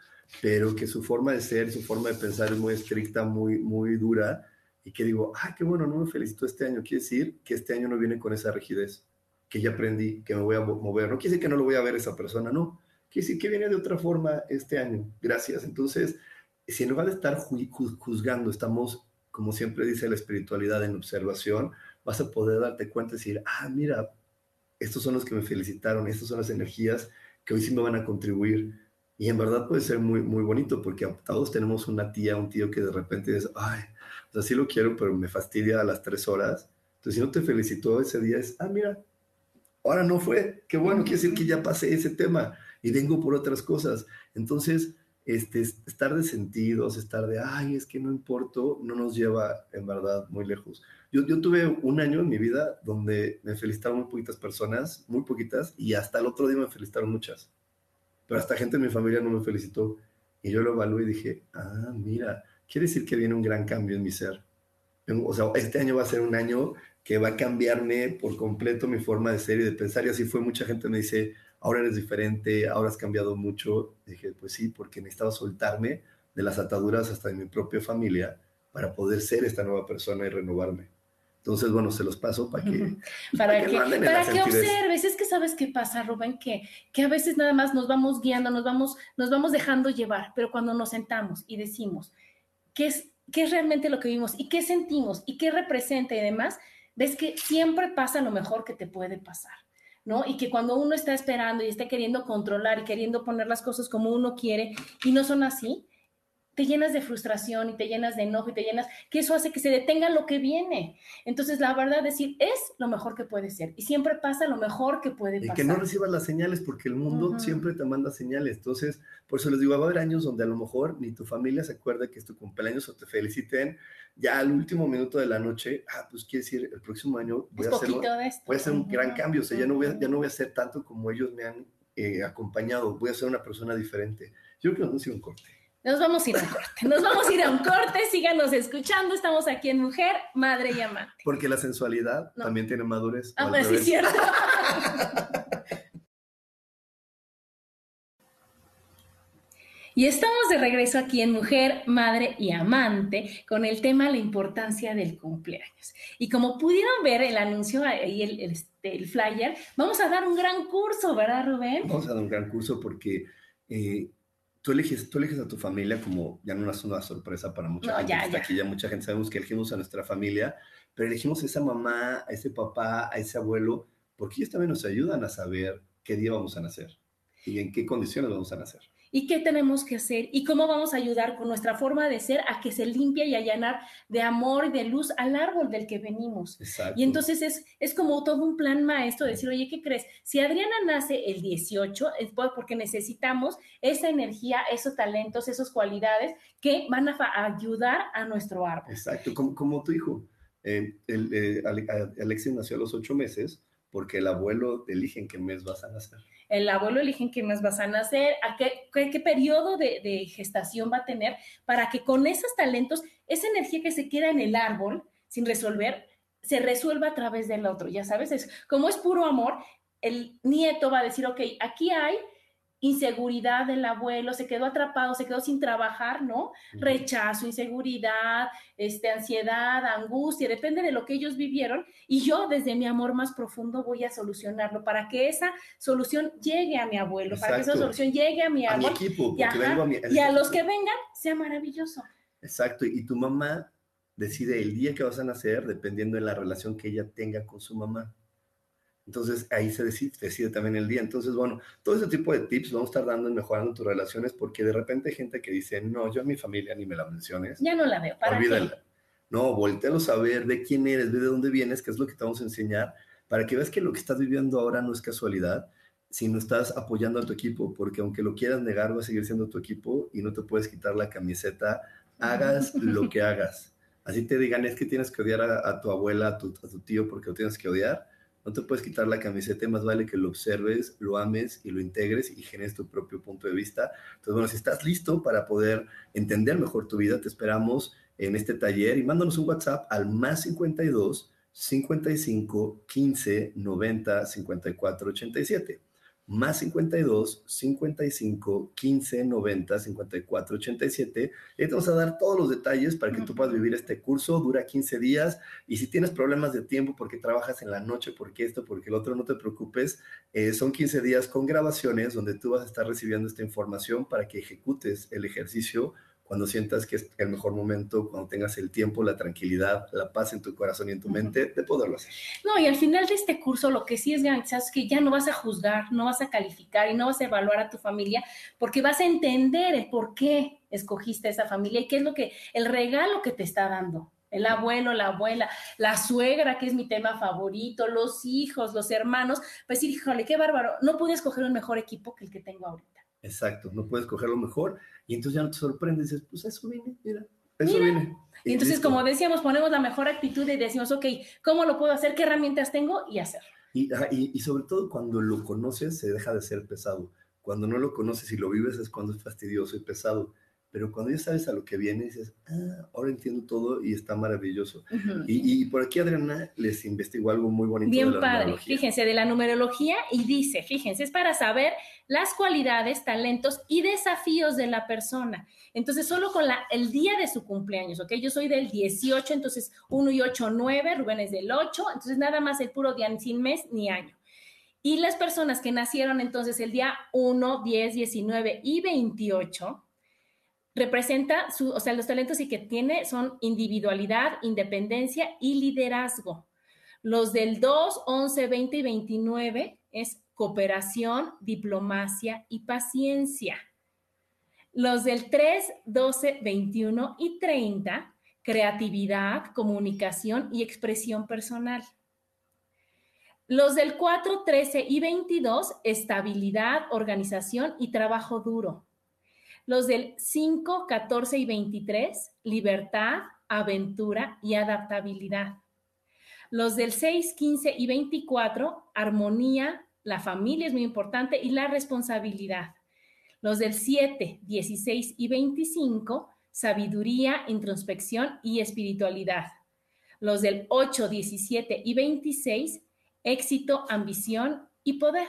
pero que su forma de ser, su forma de pensar es muy estricta, muy, muy dura y que digo, ah, qué bueno, no me felicito este año, quiere decir que este año no viene con esa rigidez, que ya aprendí, que me voy a mover, no quiere decir que no lo voy a ver esa persona, no, quiere decir que viene de otra forma este año, gracias. Entonces, si en lugar de estar juzgando, estamos, como siempre dice la espiritualidad, en observación, vas a poder darte cuenta y decir, ah, mira, estos son los que me felicitaron, estas son las energías que hoy sí me van a contribuir. Y en verdad puede ser muy, muy bonito porque todos tenemos una tía, un tío que de repente dice, ay, sea, sí lo quiero, pero me fastidia a las tres horas. Entonces, si no te felicitó ese día, es, ah, mira, ahora no fue. Qué bueno, quiere decir que ya pasé ese tema y vengo por otras cosas. Entonces, este, estar de sentidos, estar de, ay, es que no importo, no nos lleva en verdad muy lejos. Yo, yo tuve un año en mi vida donde me felicitaron muy poquitas personas, muy poquitas, y hasta el otro día me felicitaron muchas. Pero hasta gente de mi familia no me felicitó. Y yo lo evalué y dije, ah, mira, quiere decir que viene un gran cambio en mi ser. O sea, este año va a ser un año que va a cambiarme por completo mi forma de ser y de pensar. Y así fue, mucha gente me dice, ahora eres diferente, ahora has cambiado mucho. dije, pues sí, porque necesitaba soltarme de las ataduras hasta de mi propia familia para poder ser esta nueva persona y renovarme. Entonces, bueno, se los paso para que... para, que, para que observes. Es que sabes qué pasa, Rubén, que, que a veces nada más nos vamos guiando, nos vamos, nos vamos dejando llevar, pero cuando nos sentamos y decimos, qué es, qué es realmente lo que vimos y qué sentimos y qué representa y demás, ves que siempre pasa lo mejor que te puede pasar. ¿no? Y que cuando uno está esperando y está queriendo controlar y queriendo poner las cosas como uno quiere y no son así, te llenas de frustración y te llenas de enojo y te llenas, que eso hace que se detenga lo que viene. Entonces, la verdad, decir, es lo mejor que puede ser y siempre pasa lo mejor que puede pasar. Y que no recibas las señales porque el mundo siempre te manda señales. Entonces, por eso les digo, va a haber años donde a lo mejor ni tu familia se acuerda que es tu cumpleaños o te feliciten ya al último minuto de la noche, ah, pues quiere decir, el próximo año voy, a hacer, voy a hacer, un gran cambio, o sea, ya no voy a, ya no voy a hacer tanto como ellos me han eh, acompañado, voy a ser una persona diferente. Yo creo que no un corte. Nos vamos a ir a un corte. Nos vamos a ir a un corte. Síganos escuchando. Estamos aquí en Mujer, Madre y Amante. Porque la sensualidad también tiene madurez. Ah, pues sí, es cierto. Y estamos de regreso aquí en Mujer, Madre y Amante con el tema la importancia del cumpleaños. Y como pudieron ver el anuncio y el, este, el, flyer, vamos a dar un gran curso, ¿verdad, Rubén? Vamos a dar un gran curso porque eh, tú, eliges, tú eliges a tu familia como ya no es una sorpresa para mucha gente. Ya, Aquí ya mucha gente sabemos que elegimos a nuestra familia, pero elegimos a esa mamá, a ese papá, a ese abuelo, porque ellos también nos ayudan a saber qué día vamos a nacer y en qué condiciones vamos a nacer y qué tenemos que hacer y cómo vamos a ayudar con nuestra forma de ser a que se limpie y a llenar de amor y de luz al árbol del que venimos. Y entonces es, es como todo un plan maestro de decir, oye, ¿qué crees? Si Adriana nace el 18, es porque necesitamos esa energía, esos talentos, esas cualidades que van a ayudar a nuestro árbol. Exacto, como, como tu hijo. Eh, el, eh, Alexis nació a los ocho meses porque el abuelo elige en qué mes vas a nacer el abuelo elige en qué mes vas a nacer, a qué, qué, periodo de, gestación va a tener, para que con esos talentos, esa energía que se queda en el árbol sin resolver, se resuelva a través del otro, ya sabes, es, como es puro amor, el nieto va a decir, ok, aquí hay inseguridad del abuelo, se quedó atrapado, se quedó sin trabajar, ¿no? Rechazo, inseguridad, este, ansiedad, angustia, depende de lo que ellos vivieron. Y yo desde mi amor más profundo voy a solucionarlo para que esa solución llegue a mi abuelo, para que esa solución llegue a mi abuelo. equipo, y, a, y a los que vengan sea maravilloso. Exacto, y tu mamá decide el día que vas a nacer dependiendo de la relación que ella tenga con su mamá. Entonces ahí se decide, también el día. Entonces, bueno, todo ese tipo de tips vamos a estar dando y mejorando tus relaciones porque de repente hay gente que dice, no, yo a mi familia ni me la menciones. Ya no la veo, ¿para Olvídala. No, voltealo a saber de quién eres, de dónde vienes, qué es lo que te vamos a enseñar, para que veas que lo que estás viviendo ahora no es casualidad, sino estás apoyando a tu equipo, porque aunque lo quieras negar, va a seguir siendo tu equipo y no te puedes quitar la camiseta, hagas lo que hagas. Así te digan, es que tienes que odiar a, tu abuela, a tu, a tu tío, porque lo tienes que odiar no te puedes quitar la camiseta, más vale que lo observes, lo ames y lo integres y generes tu propio punto de vista. Entonces, bueno, si estás listo para poder entender mejor tu vida, te esperamos en este taller y mándanos un WhatsApp al más 52 55 15 90 54 87 más 52 55 15 90 54 87. Y te vamos a dar todos los detalles para que tú puedas vivir este curso. Dura 15 días. Y si tienes problemas de tiempo porque trabajas en la noche, porque esto, porque el otro, no te preocupes. Eh, son 15 días con grabaciones donde tú vas a estar recibiendo esta información para que ejecutes el ejercicio cuando sientas que es el mejor momento, cuando tengas el tiempo, la tranquilidad, la paz en tu corazón y en tu mente, de poderlo hacer. No, y al final de este curso lo que sí es garantizado es que ya no vas a juzgar, no vas a calificar y no vas a evaluar a tu familia, porque vas a entender el por qué escogiste esa familia y qué es lo que, el regalo que te está dando. El abuelo, la abuela, la suegra, que es mi tema favorito, los hijos, los hermanos, pues híjole, qué bárbaro, no pude escoger un mejor equipo que el que tengo ahorita. Exacto, no puedes coger lo mejor y entonces ya no te sorprendes, dices, pues eso viene, mira, eso viene. Y, entonces, como decíamos, ponemos la mejor actitud y decimos, ok, ¿cómo lo puedo hacer? ¿Qué herramientas tengo? Y hacerlo. Y, y, sobre todo cuando lo conoces se deja de ser pesado. Cuando no lo conoces y lo vives es cuando es fastidioso y pesado pero cuando ya sabes a lo que viene, dices, ah, ahora entiendo todo y está maravilloso. y, por aquí Adriana les investigó algo muy bonito. Bien padre, fíjense, de la numerología y dice, fíjense, es para saber las cualidades, talentos y desafíos de la persona. Entonces, solo con la, el día de su cumpleaños, ¿ok? Yo soy del 18, entonces 1 y 8, 9, Rubén es del 8, entonces nada más el puro día sin mes ni año. Y las personas que nacieron entonces el día 1, 10, 19 y 28, representa, su, o sea, los talentos y que tiene son individualidad, independencia y liderazgo. Los del 2, 11, 20 y 29 es cooperación, diplomacia y paciencia. Los del 3, 12, 21 y 30, creatividad, comunicación y expresión personal. Los del 4, 13 y 22, estabilidad, organización y trabajo duro. Los del 5, 14 y 23, libertad, aventura y adaptabilidad. Los del 6, 15 y 24, armonía, la familia es muy importante y la responsabilidad. Los del 7, 16 y 25, sabiduría, introspección y espiritualidad. Los del 8, 17 y 26, éxito, ambición y poder.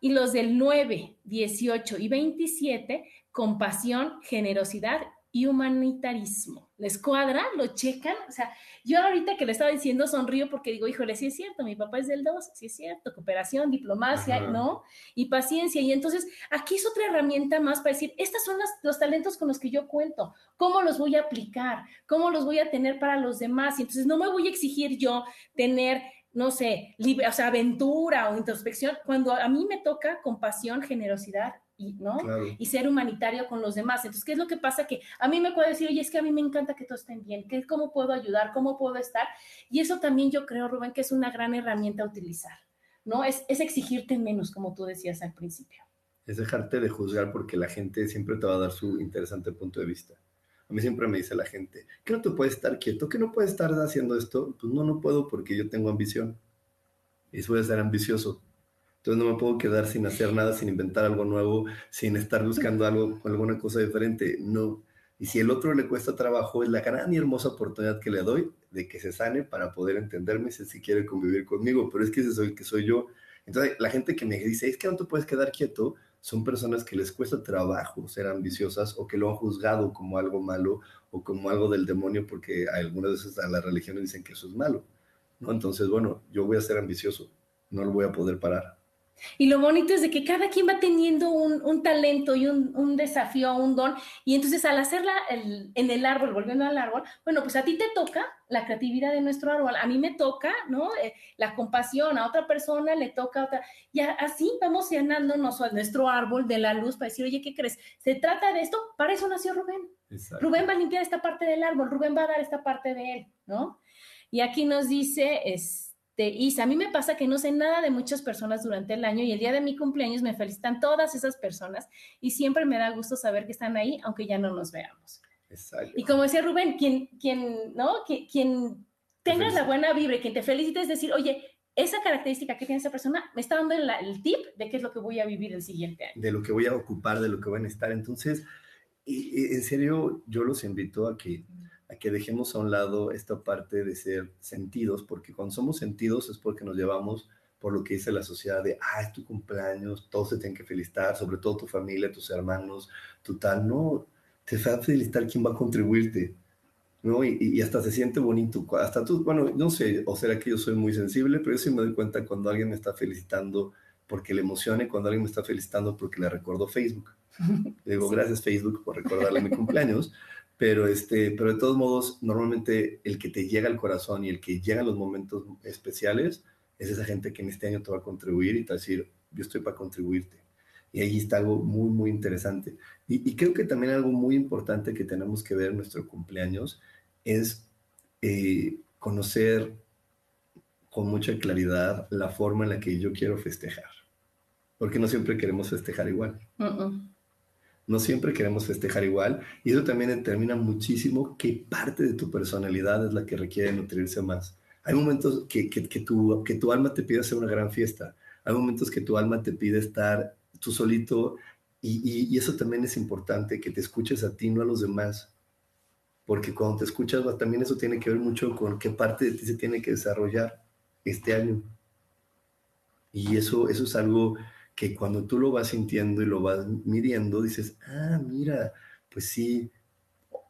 Y los del 9, 18 y 27, compasión, generosidad y humanitarismo. ¿Les cuadra? ¿Lo checan? O sea, yo ahorita que le estaba diciendo sonrío porque digo, híjole, sí es cierto, mi papá es del 2, sí es cierto, cooperación, diplomacia, ¿no? Y paciencia. Y entonces aquí es otra herramienta más para decir, estos son los talentos con los que yo cuento, ¿cómo los voy a aplicar? ¿Cómo los voy a tener para los demás? Y entonces no me voy a exigir yo tener no sé, o sea, aventura o introspección, cuando a mí me toca compasión, generosidad y, ¿no? y ser humanitario con los demás. Entonces, ¿qué es lo que pasa? Que a mí me puede decir, oye, es que a mí me encanta que todos estén bien, ¿Qué, ¿cómo puedo ayudar? ¿Cómo puedo estar? Y eso también yo creo, Rubén, que es una gran herramienta a utilizar, ¿no? Es, es exigirte menos, como tú decías al principio. Es dejarte de juzgar porque la gente siempre te va a dar su interesante punto de vista. A mí siempre me dice la gente, ¿qué no te puedes estar quieto? ¿Qué no puedes estar haciendo esto? Pues no, no puedo porque yo tengo ambición. Y a ser ambicioso. Entonces no me puedo quedar sin hacer nada, sin inventar algo nuevo, sin estar buscando algo, alguna cosa diferente. No. Y si el otro le cuesta trabajo, es la gran y hermosa oportunidad que le doy de que se sane para poder entenderme si, si quiere convivir conmigo. Pero es que ese soy que soy yo. Entonces, la gente que me dice, es que no te puedes quedar quieto, son personas que les cuesta trabajo ser ambiciosas o que lo han juzgado como algo malo o como algo del demonio porque algunas veces a las religiones dicen que eso es malo. ¿no? Entonces, bueno, yo voy a ser ambicioso, no lo voy a poder parar. Y lo bonito es de que cada quien va teniendo un, talento y un, desafío, un don. Y entonces al hacerla en el árbol, volviendo al árbol, bueno, pues a ti te toca la creatividad de nuestro árbol, a mí me toca, ¿no? Eh, la compasión, a otra persona le toca a otra. Y así vamos llenándonos a nuestro árbol de la luz para decir, oye, ¿qué crees? Se trata de esto, para eso nació Rubén. Rubén va a limpiar esta parte del árbol, Rubén va a dar esta parte de él, ¿no? Y aquí nos dice, es este, Isa, a mí me pasa que no sé nada de muchas personas durante el año y el día de mi cumpleaños me felicitan todas esas personas y siempre me da gusto saber que están ahí, aunque ya no nos veamos. Exacto. Y como decía Rubén, quien, quien, ¿no? quien tenga la buena vibra y quien te felicite es decir, oye, esa característica que tiene esa persona me está dando el, tip de qué es lo que voy a vivir el siguiente año. De lo que voy a ocupar, de lo que voy a estar. Entonces, en serio, yo los invito a que que dejemos a un lado esta parte de ser sentidos, porque cuando somos sentidos es porque nos llevamos por lo que dice la sociedad de, ah, es tu cumpleaños, todos se tienen que felicitar, sobre todo tu familia, tus hermanos, tu tal, no, te va a felicitar quien va a contribuirte, ¿no? Y, y, hasta se siente bonito, hasta tú, bueno, no sé, o será que yo soy muy sensible, pero yo sí me doy cuenta cuando alguien me está felicitando porque le emocione, cuando alguien me está felicitando porque le recordó Facebook. Le digo, gracias Facebook por recordarle mi cumpleaños, pero, este, pero de todos modos, normalmente el que te llega al corazón y el que llega a los momentos especiales es esa gente que en este año te va a contribuir y te va a decir, yo estoy para contribuirte. Y ahí está algo muy, muy interesante. Y, creo que también algo muy importante que tenemos que ver en nuestro cumpleaños es eh, conocer con mucha claridad la forma en la que yo quiero festejar. Porque no siempre queremos festejar igual. No siempre queremos festejar igual y eso también determina muchísimo qué parte de tu personalidad es la que requiere nutrirse más. Hay momentos que, que, que, tu, que tu alma te pide hacer una gran fiesta. Hay momentos que tu alma te pide estar tú solito y, y, eso también es importante, que te escuches a ti, no a los demás. Porque cuando te escuchas, también eso tiene que ver mucho con qué parte de ti se tiene que desarrollar este año. Y eso, eso es algo que cuando tú lo vas sintiendo y lo vas midiendo, dices, ah, mira, pues sí,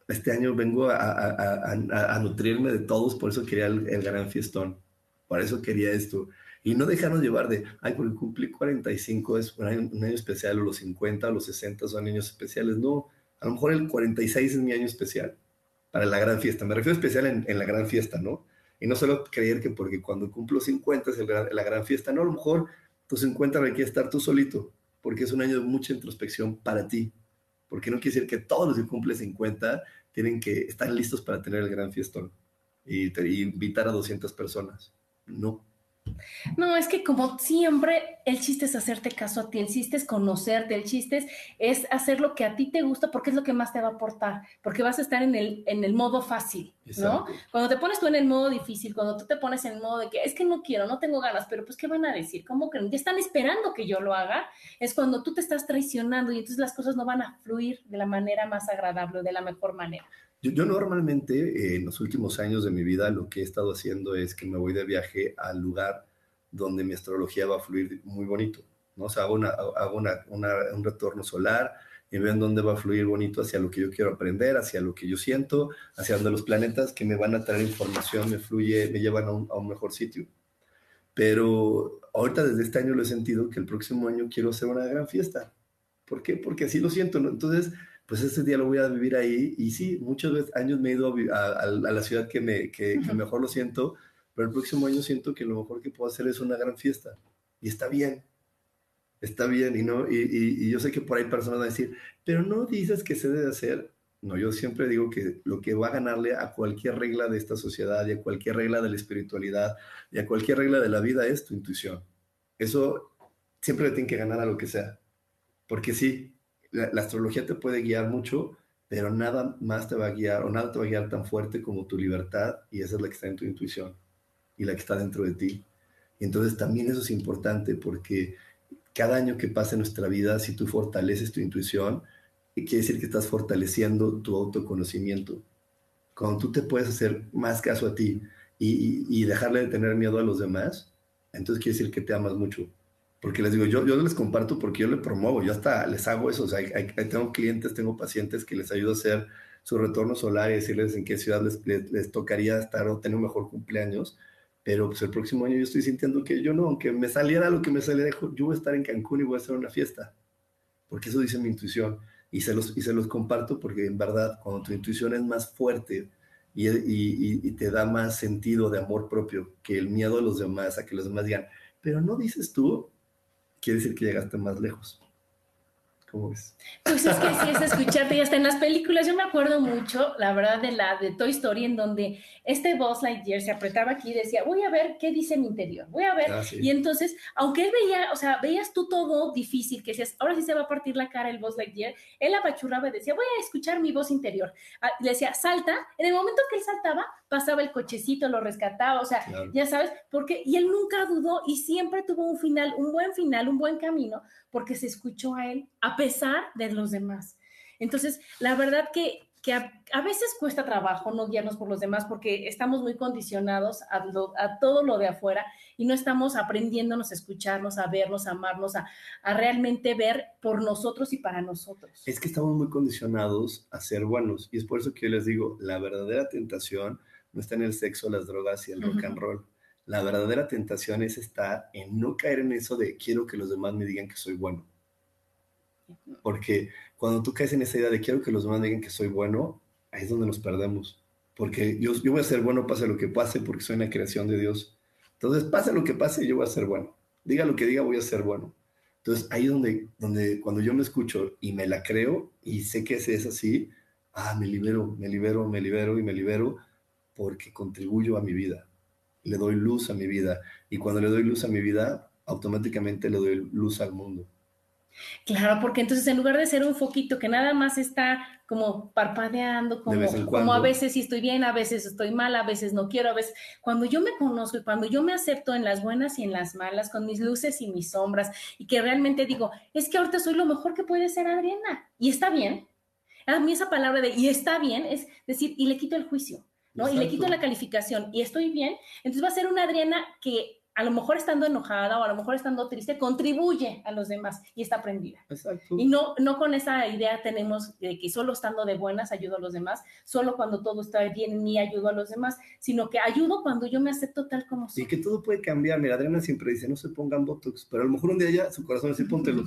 este año vengo a, nutrirme de todos, por eso quería el, gran fiestón, por eso quería esto. Y no dejarnos llevar de, ay, porque cumplí 45 es un año, un año especial, o los 50 o los 60 son años especiales. No, a lo mejor el 46 es mi año especial para la gran fiesta. Me refiero especial en, en la gran fiesta, ¿no? Y no solo creer que porque cuando cumplo 50 es la gran fiesta, no, a lo mejor tus 50 requiere estar tú solito, porque es un año de mucha introspección para ti. Porque no quiere decir que todos los que cumplen 50 tienen que estar listos para tener el gran fiestón y, invitar a 200 personas. No. No, es que como siempre, el chiste es hacerte caso a ti, el chiste es conocerte, el chiste es, hacer lo que a ti te gusta porque es lo que más te va a aportar, porque vas a estar en el, en el modo fácil, ¿no? Cuando te pones tú en el modo difícil, cuando tú te pones en el modo de que es que no quiero, no tengo ganas, pero pues ¿qué van a decir? ¿Cómo que ya están esperando que yo lo haga? Es cuando tú te estás traicionando y entonces las cosas no van a fluir de la manera más agradable, de la mejor manera. Yo, normalmente eh, en los últimos años de mi vida lo que he estado haciendo es que me voy de viaje al lugar donde mi astrología va a fluir muy bonito, ¿no? O sea, hago, hago un retorno solar y veo en dónde va a fluir bonito hacia lo que yo quiero aprender, hacia lo que yo siento, hacia donde los planetas que me van a traer información me fluye, me llevan a un, a un mejor sitio. Pero ahorita desde este año lo he sentido que el próximo año quiero hacer una gran fiesta. ¿Por qué? Porque así lo siento. ¿no? Entonces, pues ese día lo voy a vivir ahí. Y sí, muchos veces, años me he ido a, a, la ciudad que, me, que, que mejor lo siento, pero el próximo año siento que lo mejor que puedo hacer es una gran fiesta. Y está bien, está bien. Y, no, y, yo sé que por ahí personas van a decir, pero no dices que se debe hacer. No, yo siempre digo que lo que va a ganarle a cualquier regla de esta sociedad y a cualquier regla de la espiritualidad y a cualquier regla de la vida es tu intuición. Eso siempre le tiene que ganar a lo que sea. Porque sí, la, astrología te puede guiar mucho, pero nada más te va a guiar o nada te va a guiar tan fuerte como tu libertad y esa es la que está en tu intuición y la que está dentro de ti. Y entonces también eso es importante porque cada año que pasa en nuestra vida, si tú fortaleces tu intuición, quiere decir que estás fortaleciendo tu autoconocimiento. Cuando tú te puedes hacer más caso a ti y, y, dejarle de tener miedo a los demás, entonces quiere decir que te amas mucho. Porque les digo, yo, yo les comparto porque yo le promuevo, yo hasta les hago eso. O sea, tengo clientes, tengo pacientes que les ayudo a hacer su retorno solar y decirles en qué ciudad les, les, les tocaría estar o tener un mejor cumpleaños pero pues el próximo año yo estoy sintiendo que yo no, aunque me saliera lo que me saliera, yo voy a estar en Cancún y voy a hacer una fiesta. Porque eso dice mi intuición. Y se los, y se los comparto porque en verdad, cuando tu intuición es más fuerte y, y, y te da más sentido de amor propio que el miedo a los demás, a que los demás digan, pero no dices tú, quiere decir que llegaste más lejos. ¿Cómo ves? Pues es que sí es escucharte y hasta en las películas. Yo me acuerdo mucho, la verdad, de la de Toy Story, en donde este Buzz Lightyear se apretaba aquí y decía, voy a ver qué dice mi interior, voy a ver. Ah, y entonces, aunque él veía, o sea, veías tú todo difícil, que decías, ahora sí se va a partir la cara el Buzz Lightyear, él apachurraba y decía, voy a escuchar mi voz interior. Ah, le decía, salta. En el momento que él saltaba, pasaba el cochecito, lo rescataba, o sea, ya sabes, porque, y él nunca dudó y siempre tuvo un final, un buen final, un buen camino, porque se escuchó a él a pesar de los demás. Entonces, la verdad que, que a, veces cuesta trabajo no guiarnos por los demás porque estamos muy condicionados a, a, todo lo de afuera y no estamos aprendiéndonos a escucharnos, a vernos, a amarnos, a, a, realmente ver por nosotros y para nosotros. Es que estamos muy condicionados a ser buenos y es por eso que yo les digo, la verdadera tentación no está en el sexo, las drogas y el rock and roll. La verdadera tentación es estar en no caer en eso de quiero que los demás me digan que soy bueno. Porque cuando tú caes en esa idea de quiero que los demás me digan que soy bueno, ahí es donde nos perdemos. Porque yo, yo voy a ser bueno pase lo que pase porque soy una creación de Dios. Entonces, pase lo que pase, yo voy a ser bueno. Diga lo que diga, voy a ser bueno. Entonces, ahí donde, donde cuando yo me escucho y me la creo y sé que ese es así, ah, me libero, me libero, me libero y me libero porque contribuyo a mi vida, le doy luz a mi vida y cuando le doy luz a mi vida, automáticamente le doy luz al mundo. Claro, porque entonces en lugar de ser un foquito que nada más está como parpadeando, como, como a veces sí estoy bien, a veces estoy mal, a veces no quiero, a veces cuando yo me conozco y cuando yo me acepto en las buenas y en las malas, con mis luces y mis sombras, y que realmente digo, es que ahorita soy lo mejor que puede ser Adriana, y está bien. A mí esa palabra de y está bien es decir, y le quito el juicio. ¿No? Y le quito la calificación y estoy bien, entonces va a ser una Adriana que a lo mejor estando enojada o a lo mejor estando triste, contribuye a los demás y está aprendida. Exacto. Y no, no con esa idea tenemos de que solo estando de buenas ayudo a los demás, solo cuando todo está bien en mí ayudo a los demás, sino que ayudo cuando yo me acepto tal como soy. Y que todo puede cambiar. Mira, Adriana siempre dice, no se pongan Botox, pero a lo mejor un día ya su corazón dice, póntelo.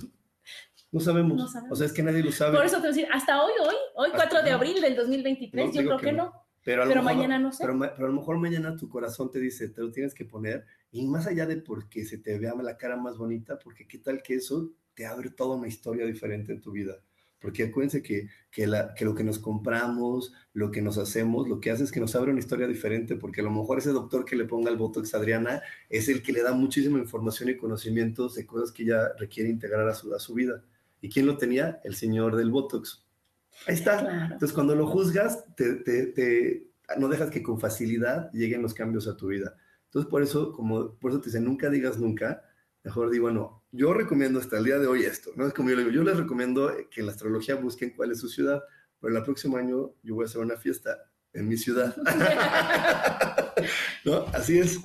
No sabemos. no sabemos. O sea, es que nadie lo sabe. Por eso te voy a decir, hasta hoy, hoy, hoy 4 de abril del 2023, yo creo que, no. Pero, mañana no sé. Pero, a lo mejor mañana tu corazón te dice, te lo tienes que poner, y más allá de porque se te vea la cara más bonita, porque qué tal que eso te abre toda una historia diferente en tu vida. porque acuérdense que, que, la, que, lo que nos compramos, lo que nos hacemos, lo que hace es que nos abre una historia diferente, porque a lo mejor ese doctor que le ponga el Botox a Adriana es el que le da muchísima información y conocimientos de cosas que ella requiere integrar a su, a su vida. ¿Y quién lo tenía? El señor del Botox. Ahí está. Entonces, cuando lo juzgas, te, te, te, no dejas que con facilidad lleguen los cambios a tu vida. Entonces, por eso, como por eso te dicen, nunca digas nunca, mejor digo, bueno, yo recomiendo hasta el día de hoy esto, ¿no? Es como yo le digo, yo les recomiendo que en la astrología busquen cuál es su ciudad, pero el próximo año yo voy a hacer una fiesta en mi ciudad. ¿No? Así es.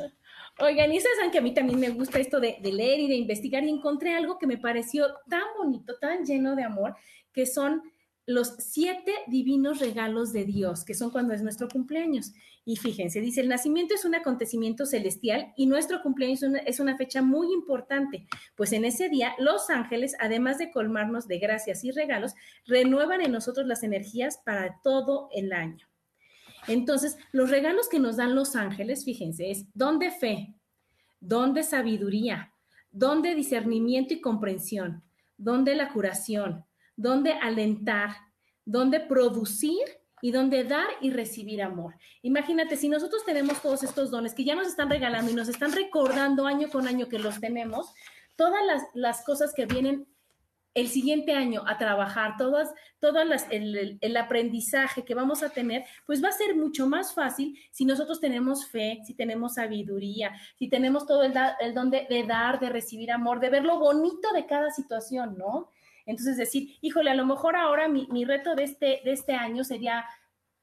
Oigan, y saben que a mí también me gusta esto de, de, leer y de investigar y encontré algo que me pareció tan bonito, tan lleno de amor, que son los siete divinos regalos de Dios, que son cuando es nuestro cumpleaños. Y fíjense, dice, el nacimiento es un acontecimiento celestial y nuestro cumpleaños es una fecha muy importante, pues en ese día los ángeles, además de colmarnos de gracias y regalos, renuevan en nosotros las energías para todo el año. Entonces, los regalos que nos dan los ángeles, fíjense, es don de fe, don de sabiduría, don de discernimiento y comprensión, don de la curación, donde alentar, donde producir y donde dar y recibir amor. Imagínate, si nosotros tenemos todos estos dones que ya nos están regalando y nos están recordando año con año que los tenemos, todas las, las cosas que vienen el siguiente año a trabajar, todas, todas las, el, el, aprendizaje que vamos a tener, pues va a ser mucho más fácil si nosotros tenemos fe, si tenemos sabiduría, si tenemos todo el, don de dar, de recibir amor, de ver lo bonito de cada situación, ¿no? Entonces decir, híjole, a lo mejor ahora mi, mi reto de este, de este año sería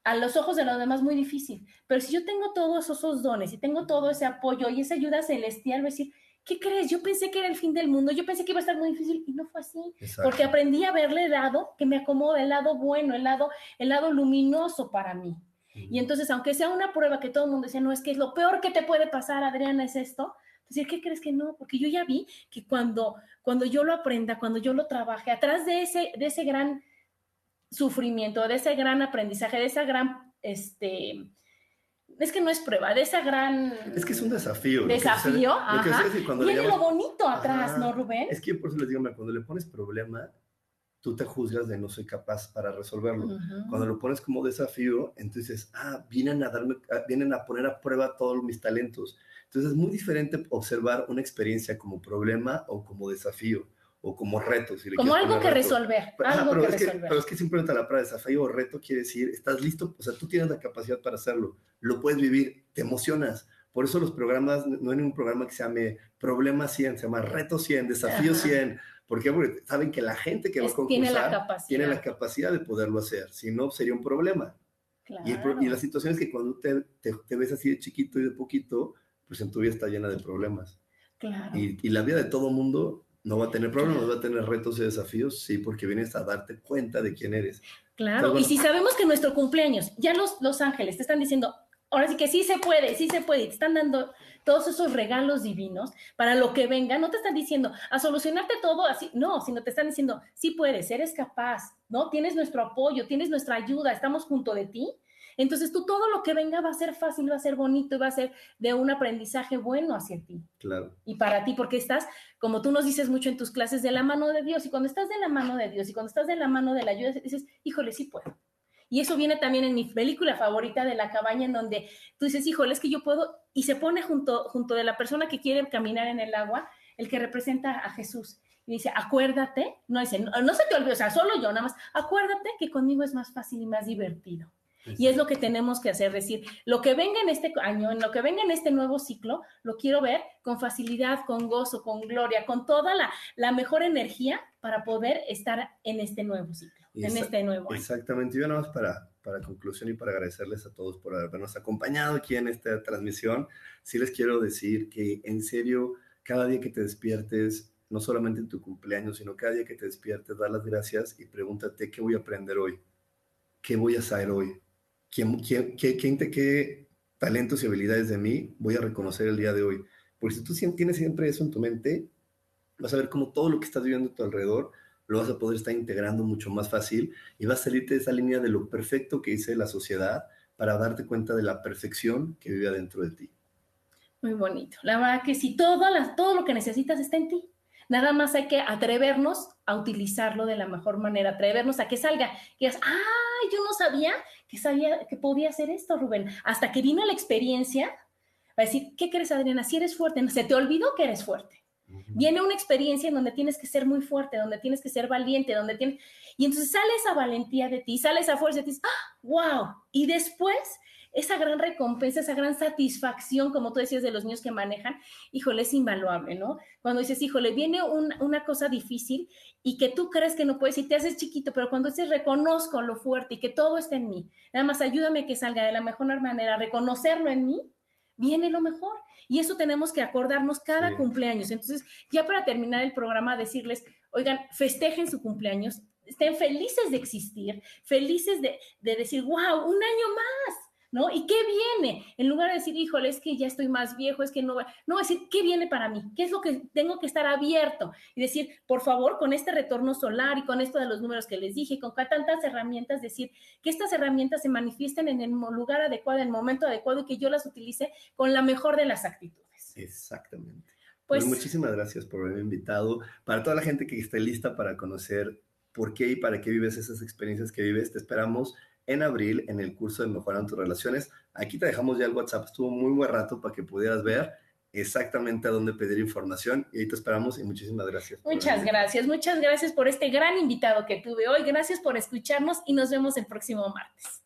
a los ojos de los demás muy difícil, pero si yo tengo todos esos dones y tengo todo ese apoyo y esa ayuda celestial, voy a decir, ¿qué crees? Yo pensé que era el fin del mundo, yo pensé que iba a estar muy difícil y no fue así, Exacto. porque aprendí a verle el lado que me acomoda, el lado bueno, el lado, el lado luminoso para mí. Y entonces, aunque sea una prueba que todo el mundo decía, no, es que es lo peor que te puede pasar, Adriana, es esto, decir, ¿qué crees que no? Porque yo ya vi que cuando, cuando yo lo aprenda, cuando yo lo trabaje, atrás de ese, de ese gran sufrimiento, de ese gran aprendizaje, de esa gran, este, es que no es prueba, de esa gran... Es que es un desafío. Desafío, lo que ajá. Lo Tiene llamas, lo bonito atrás, ajá, ¿no, Rubén? Es que por eso les digo, cuando le pones problema, tú te juzgas de no soy capaz para resolverlo. Uh -huh. Cuando lo pones como desafío, entonces, ah, vienen a darme, vienen a poner a prueba todos mis talentos. Entonces es muy diferente observar una experiencia como problema o como desafío o como reto. Si le como algo que reto. resolver. Pero, algo pero, que es resolver. Que, pero es que simplemente la palabra desafío o reto quiere decir, estás listo, o sea, tú tienes la capacidad para hacerlo, lo puedes vivir, te emocionas. Por eso los programas, no hay ningún programa que se llame Problema 100, se llama Reto 100, Desafío Ajá. 100. ¿Por qué? Porque saben que la gente que va a concursar tiene la, capacidad. tiene la capacidad de poderlo hacer. Si no, sería un problema. Claro. Y, el, y, la situación es que cuando te, te, te, ves así de chiquito y de poquito, pues en tu vida está llena de problemas. Claro. Y, y la vida de todo mundo no va a tener problemas, claro. va a tener retos y desafíos, sí, porque vienes a darte cuenta de quién eres. Claro, Entonces, bueno, y si sabemos que nuestro cumpleaños, ya los, los ángeles te están diciendo, ahora sí que sí se puede, sí se puede, te están dando todos esos regalos divinos para lo que venga, no te están diciendo a solucionarte todo así, no, sino te están diciendo, sí puedes, eres capaz, ¿no? Tienes nuestro apoyo, tienes nuestra ayuda, estamos junto de ti entonces tú todo lo que venga va a ser fácil, va a ser bonito y va a ser de un aprendizaje bueno hacia ti. Claro. Y para ti, porque estás, como tú nos dices mucho en tus clases, de la mano de Dios. Y cuando estás de la mano de Dios y cuando estás de la mano de la ayuda, dices, híjole, sí puedo. Y eso viene también en mi película favorita de la cabaña, en donde tú dices, híjole, es que yo puedo, y se pone junto, junto de la persona que quiere caminar en el agua, el que representa a Jesús. Y dice, acuérdate, no dice, no, no se te olvide, o sea, solo yo, nada más, acuérdate que conmigo es más fácil y más divertido. Y es lo que tenemos que hacer, decir, lo que venga en este año, en lo que venga en este nuevo ciclo, lo quiero ver con facilidad, con gozo, con gloria, con toda la, la mejor energía para poder estar en este nuevo ciclo, y en este nuevo año. Exactamente, y yo nada más para, para conclusión y para agradecerles a todos por habernos acompañado aquí en esta transmisión, sí les quiero decir que en serio, cada día que te despiertes, no solamente en tu cumpleaños, sino cada día que te despiertes, da las gracias y pregúntate qué voy a aprender hoy, qué voy a saber hoy, qué talentos y habilidades de mí voy a reconocer el día de hoy? Porque si tú tienes siempre eso en tu mente, vas a ver cómo todo lo que estás viviendo a tu alrededor lo vas a poder estar integrando mucho más fácil y vas a salirte de esa línea de lo perfecto que dice la sociedad para darte cuenta de la perfección que vive adentro de ti. Muy bonito. La verdad que si todo, lo que necesitas está en ti. Nada más hay que atrevernos a utilizarlo de la mejor manera, atrevernos a que salga, que digas, ah, yo no sabía que sabía que podía hacer esto, Rubén. Hasta que vino la experiencia, va a decir, ¿qué crees, Adriana? Si eres fuerte, se te olvidó que eres fuerte. Viene una experiencia en donde tienes que ser muy fuerte, donde tienes que ser valiente, donde tienes... Y entonces sale esa valentía de ti, sale esa fuerza de ti, ¡ah, wow! Y después esa gran recompensa, esa gran satisfacción, como tú decías, de los niños que manejan, híjole, es invaluable, ¿no? Cuando dices, híjole, viene una cosa difícil y que tú crees que no puedes y te haces chiquito, pero cuando dices, reconozco lo fuerte y que todo está en mí, nada más ayúdame a que salga de la mejor manera, reconocerlo en mí, viene lo mejor. Y eso tenemos que acordarnos cada cumpleaños. Entonces, ya para terminar el programa, decirles, oigan, festejen su cumpleaños, estén felices de existir, felices de, de decir, wow, un año más ¿no? ¿Y qué viene? En lugar de decir, híjole, es que ya estoy más viejo, es que no, no, decir, ¿qué viene para mí? ¿Qué es lo que tengo que estar abierto? Y decir, por favor, con este retorno solar y con esto de los números que les dije, con tantas herramientas, decir que estas herramientas se manifiesten en el lugar adecuado, en el momento adecuado y que yo las utilice con la mejor de las actitudes. Exactamente. Pues, pues muchísimas gracias por haberme invitado. Para toda la gente que esté lista para conocer por qué y para qué vives esas experiencias que vives, te esperamos en abril en el curso de Mejorando tus Relaciones. Aquí te dejamos ya el WhatsApp, estuvo muy buen rato para que pudieras ver exactamente a dónde pedir información y ahí te esperamos y muchísimas gracias. Muchas gracias, muchas gracias por este gran invitado que tuve hoy, gracias por escucharnos y nos vemos el próximo martes.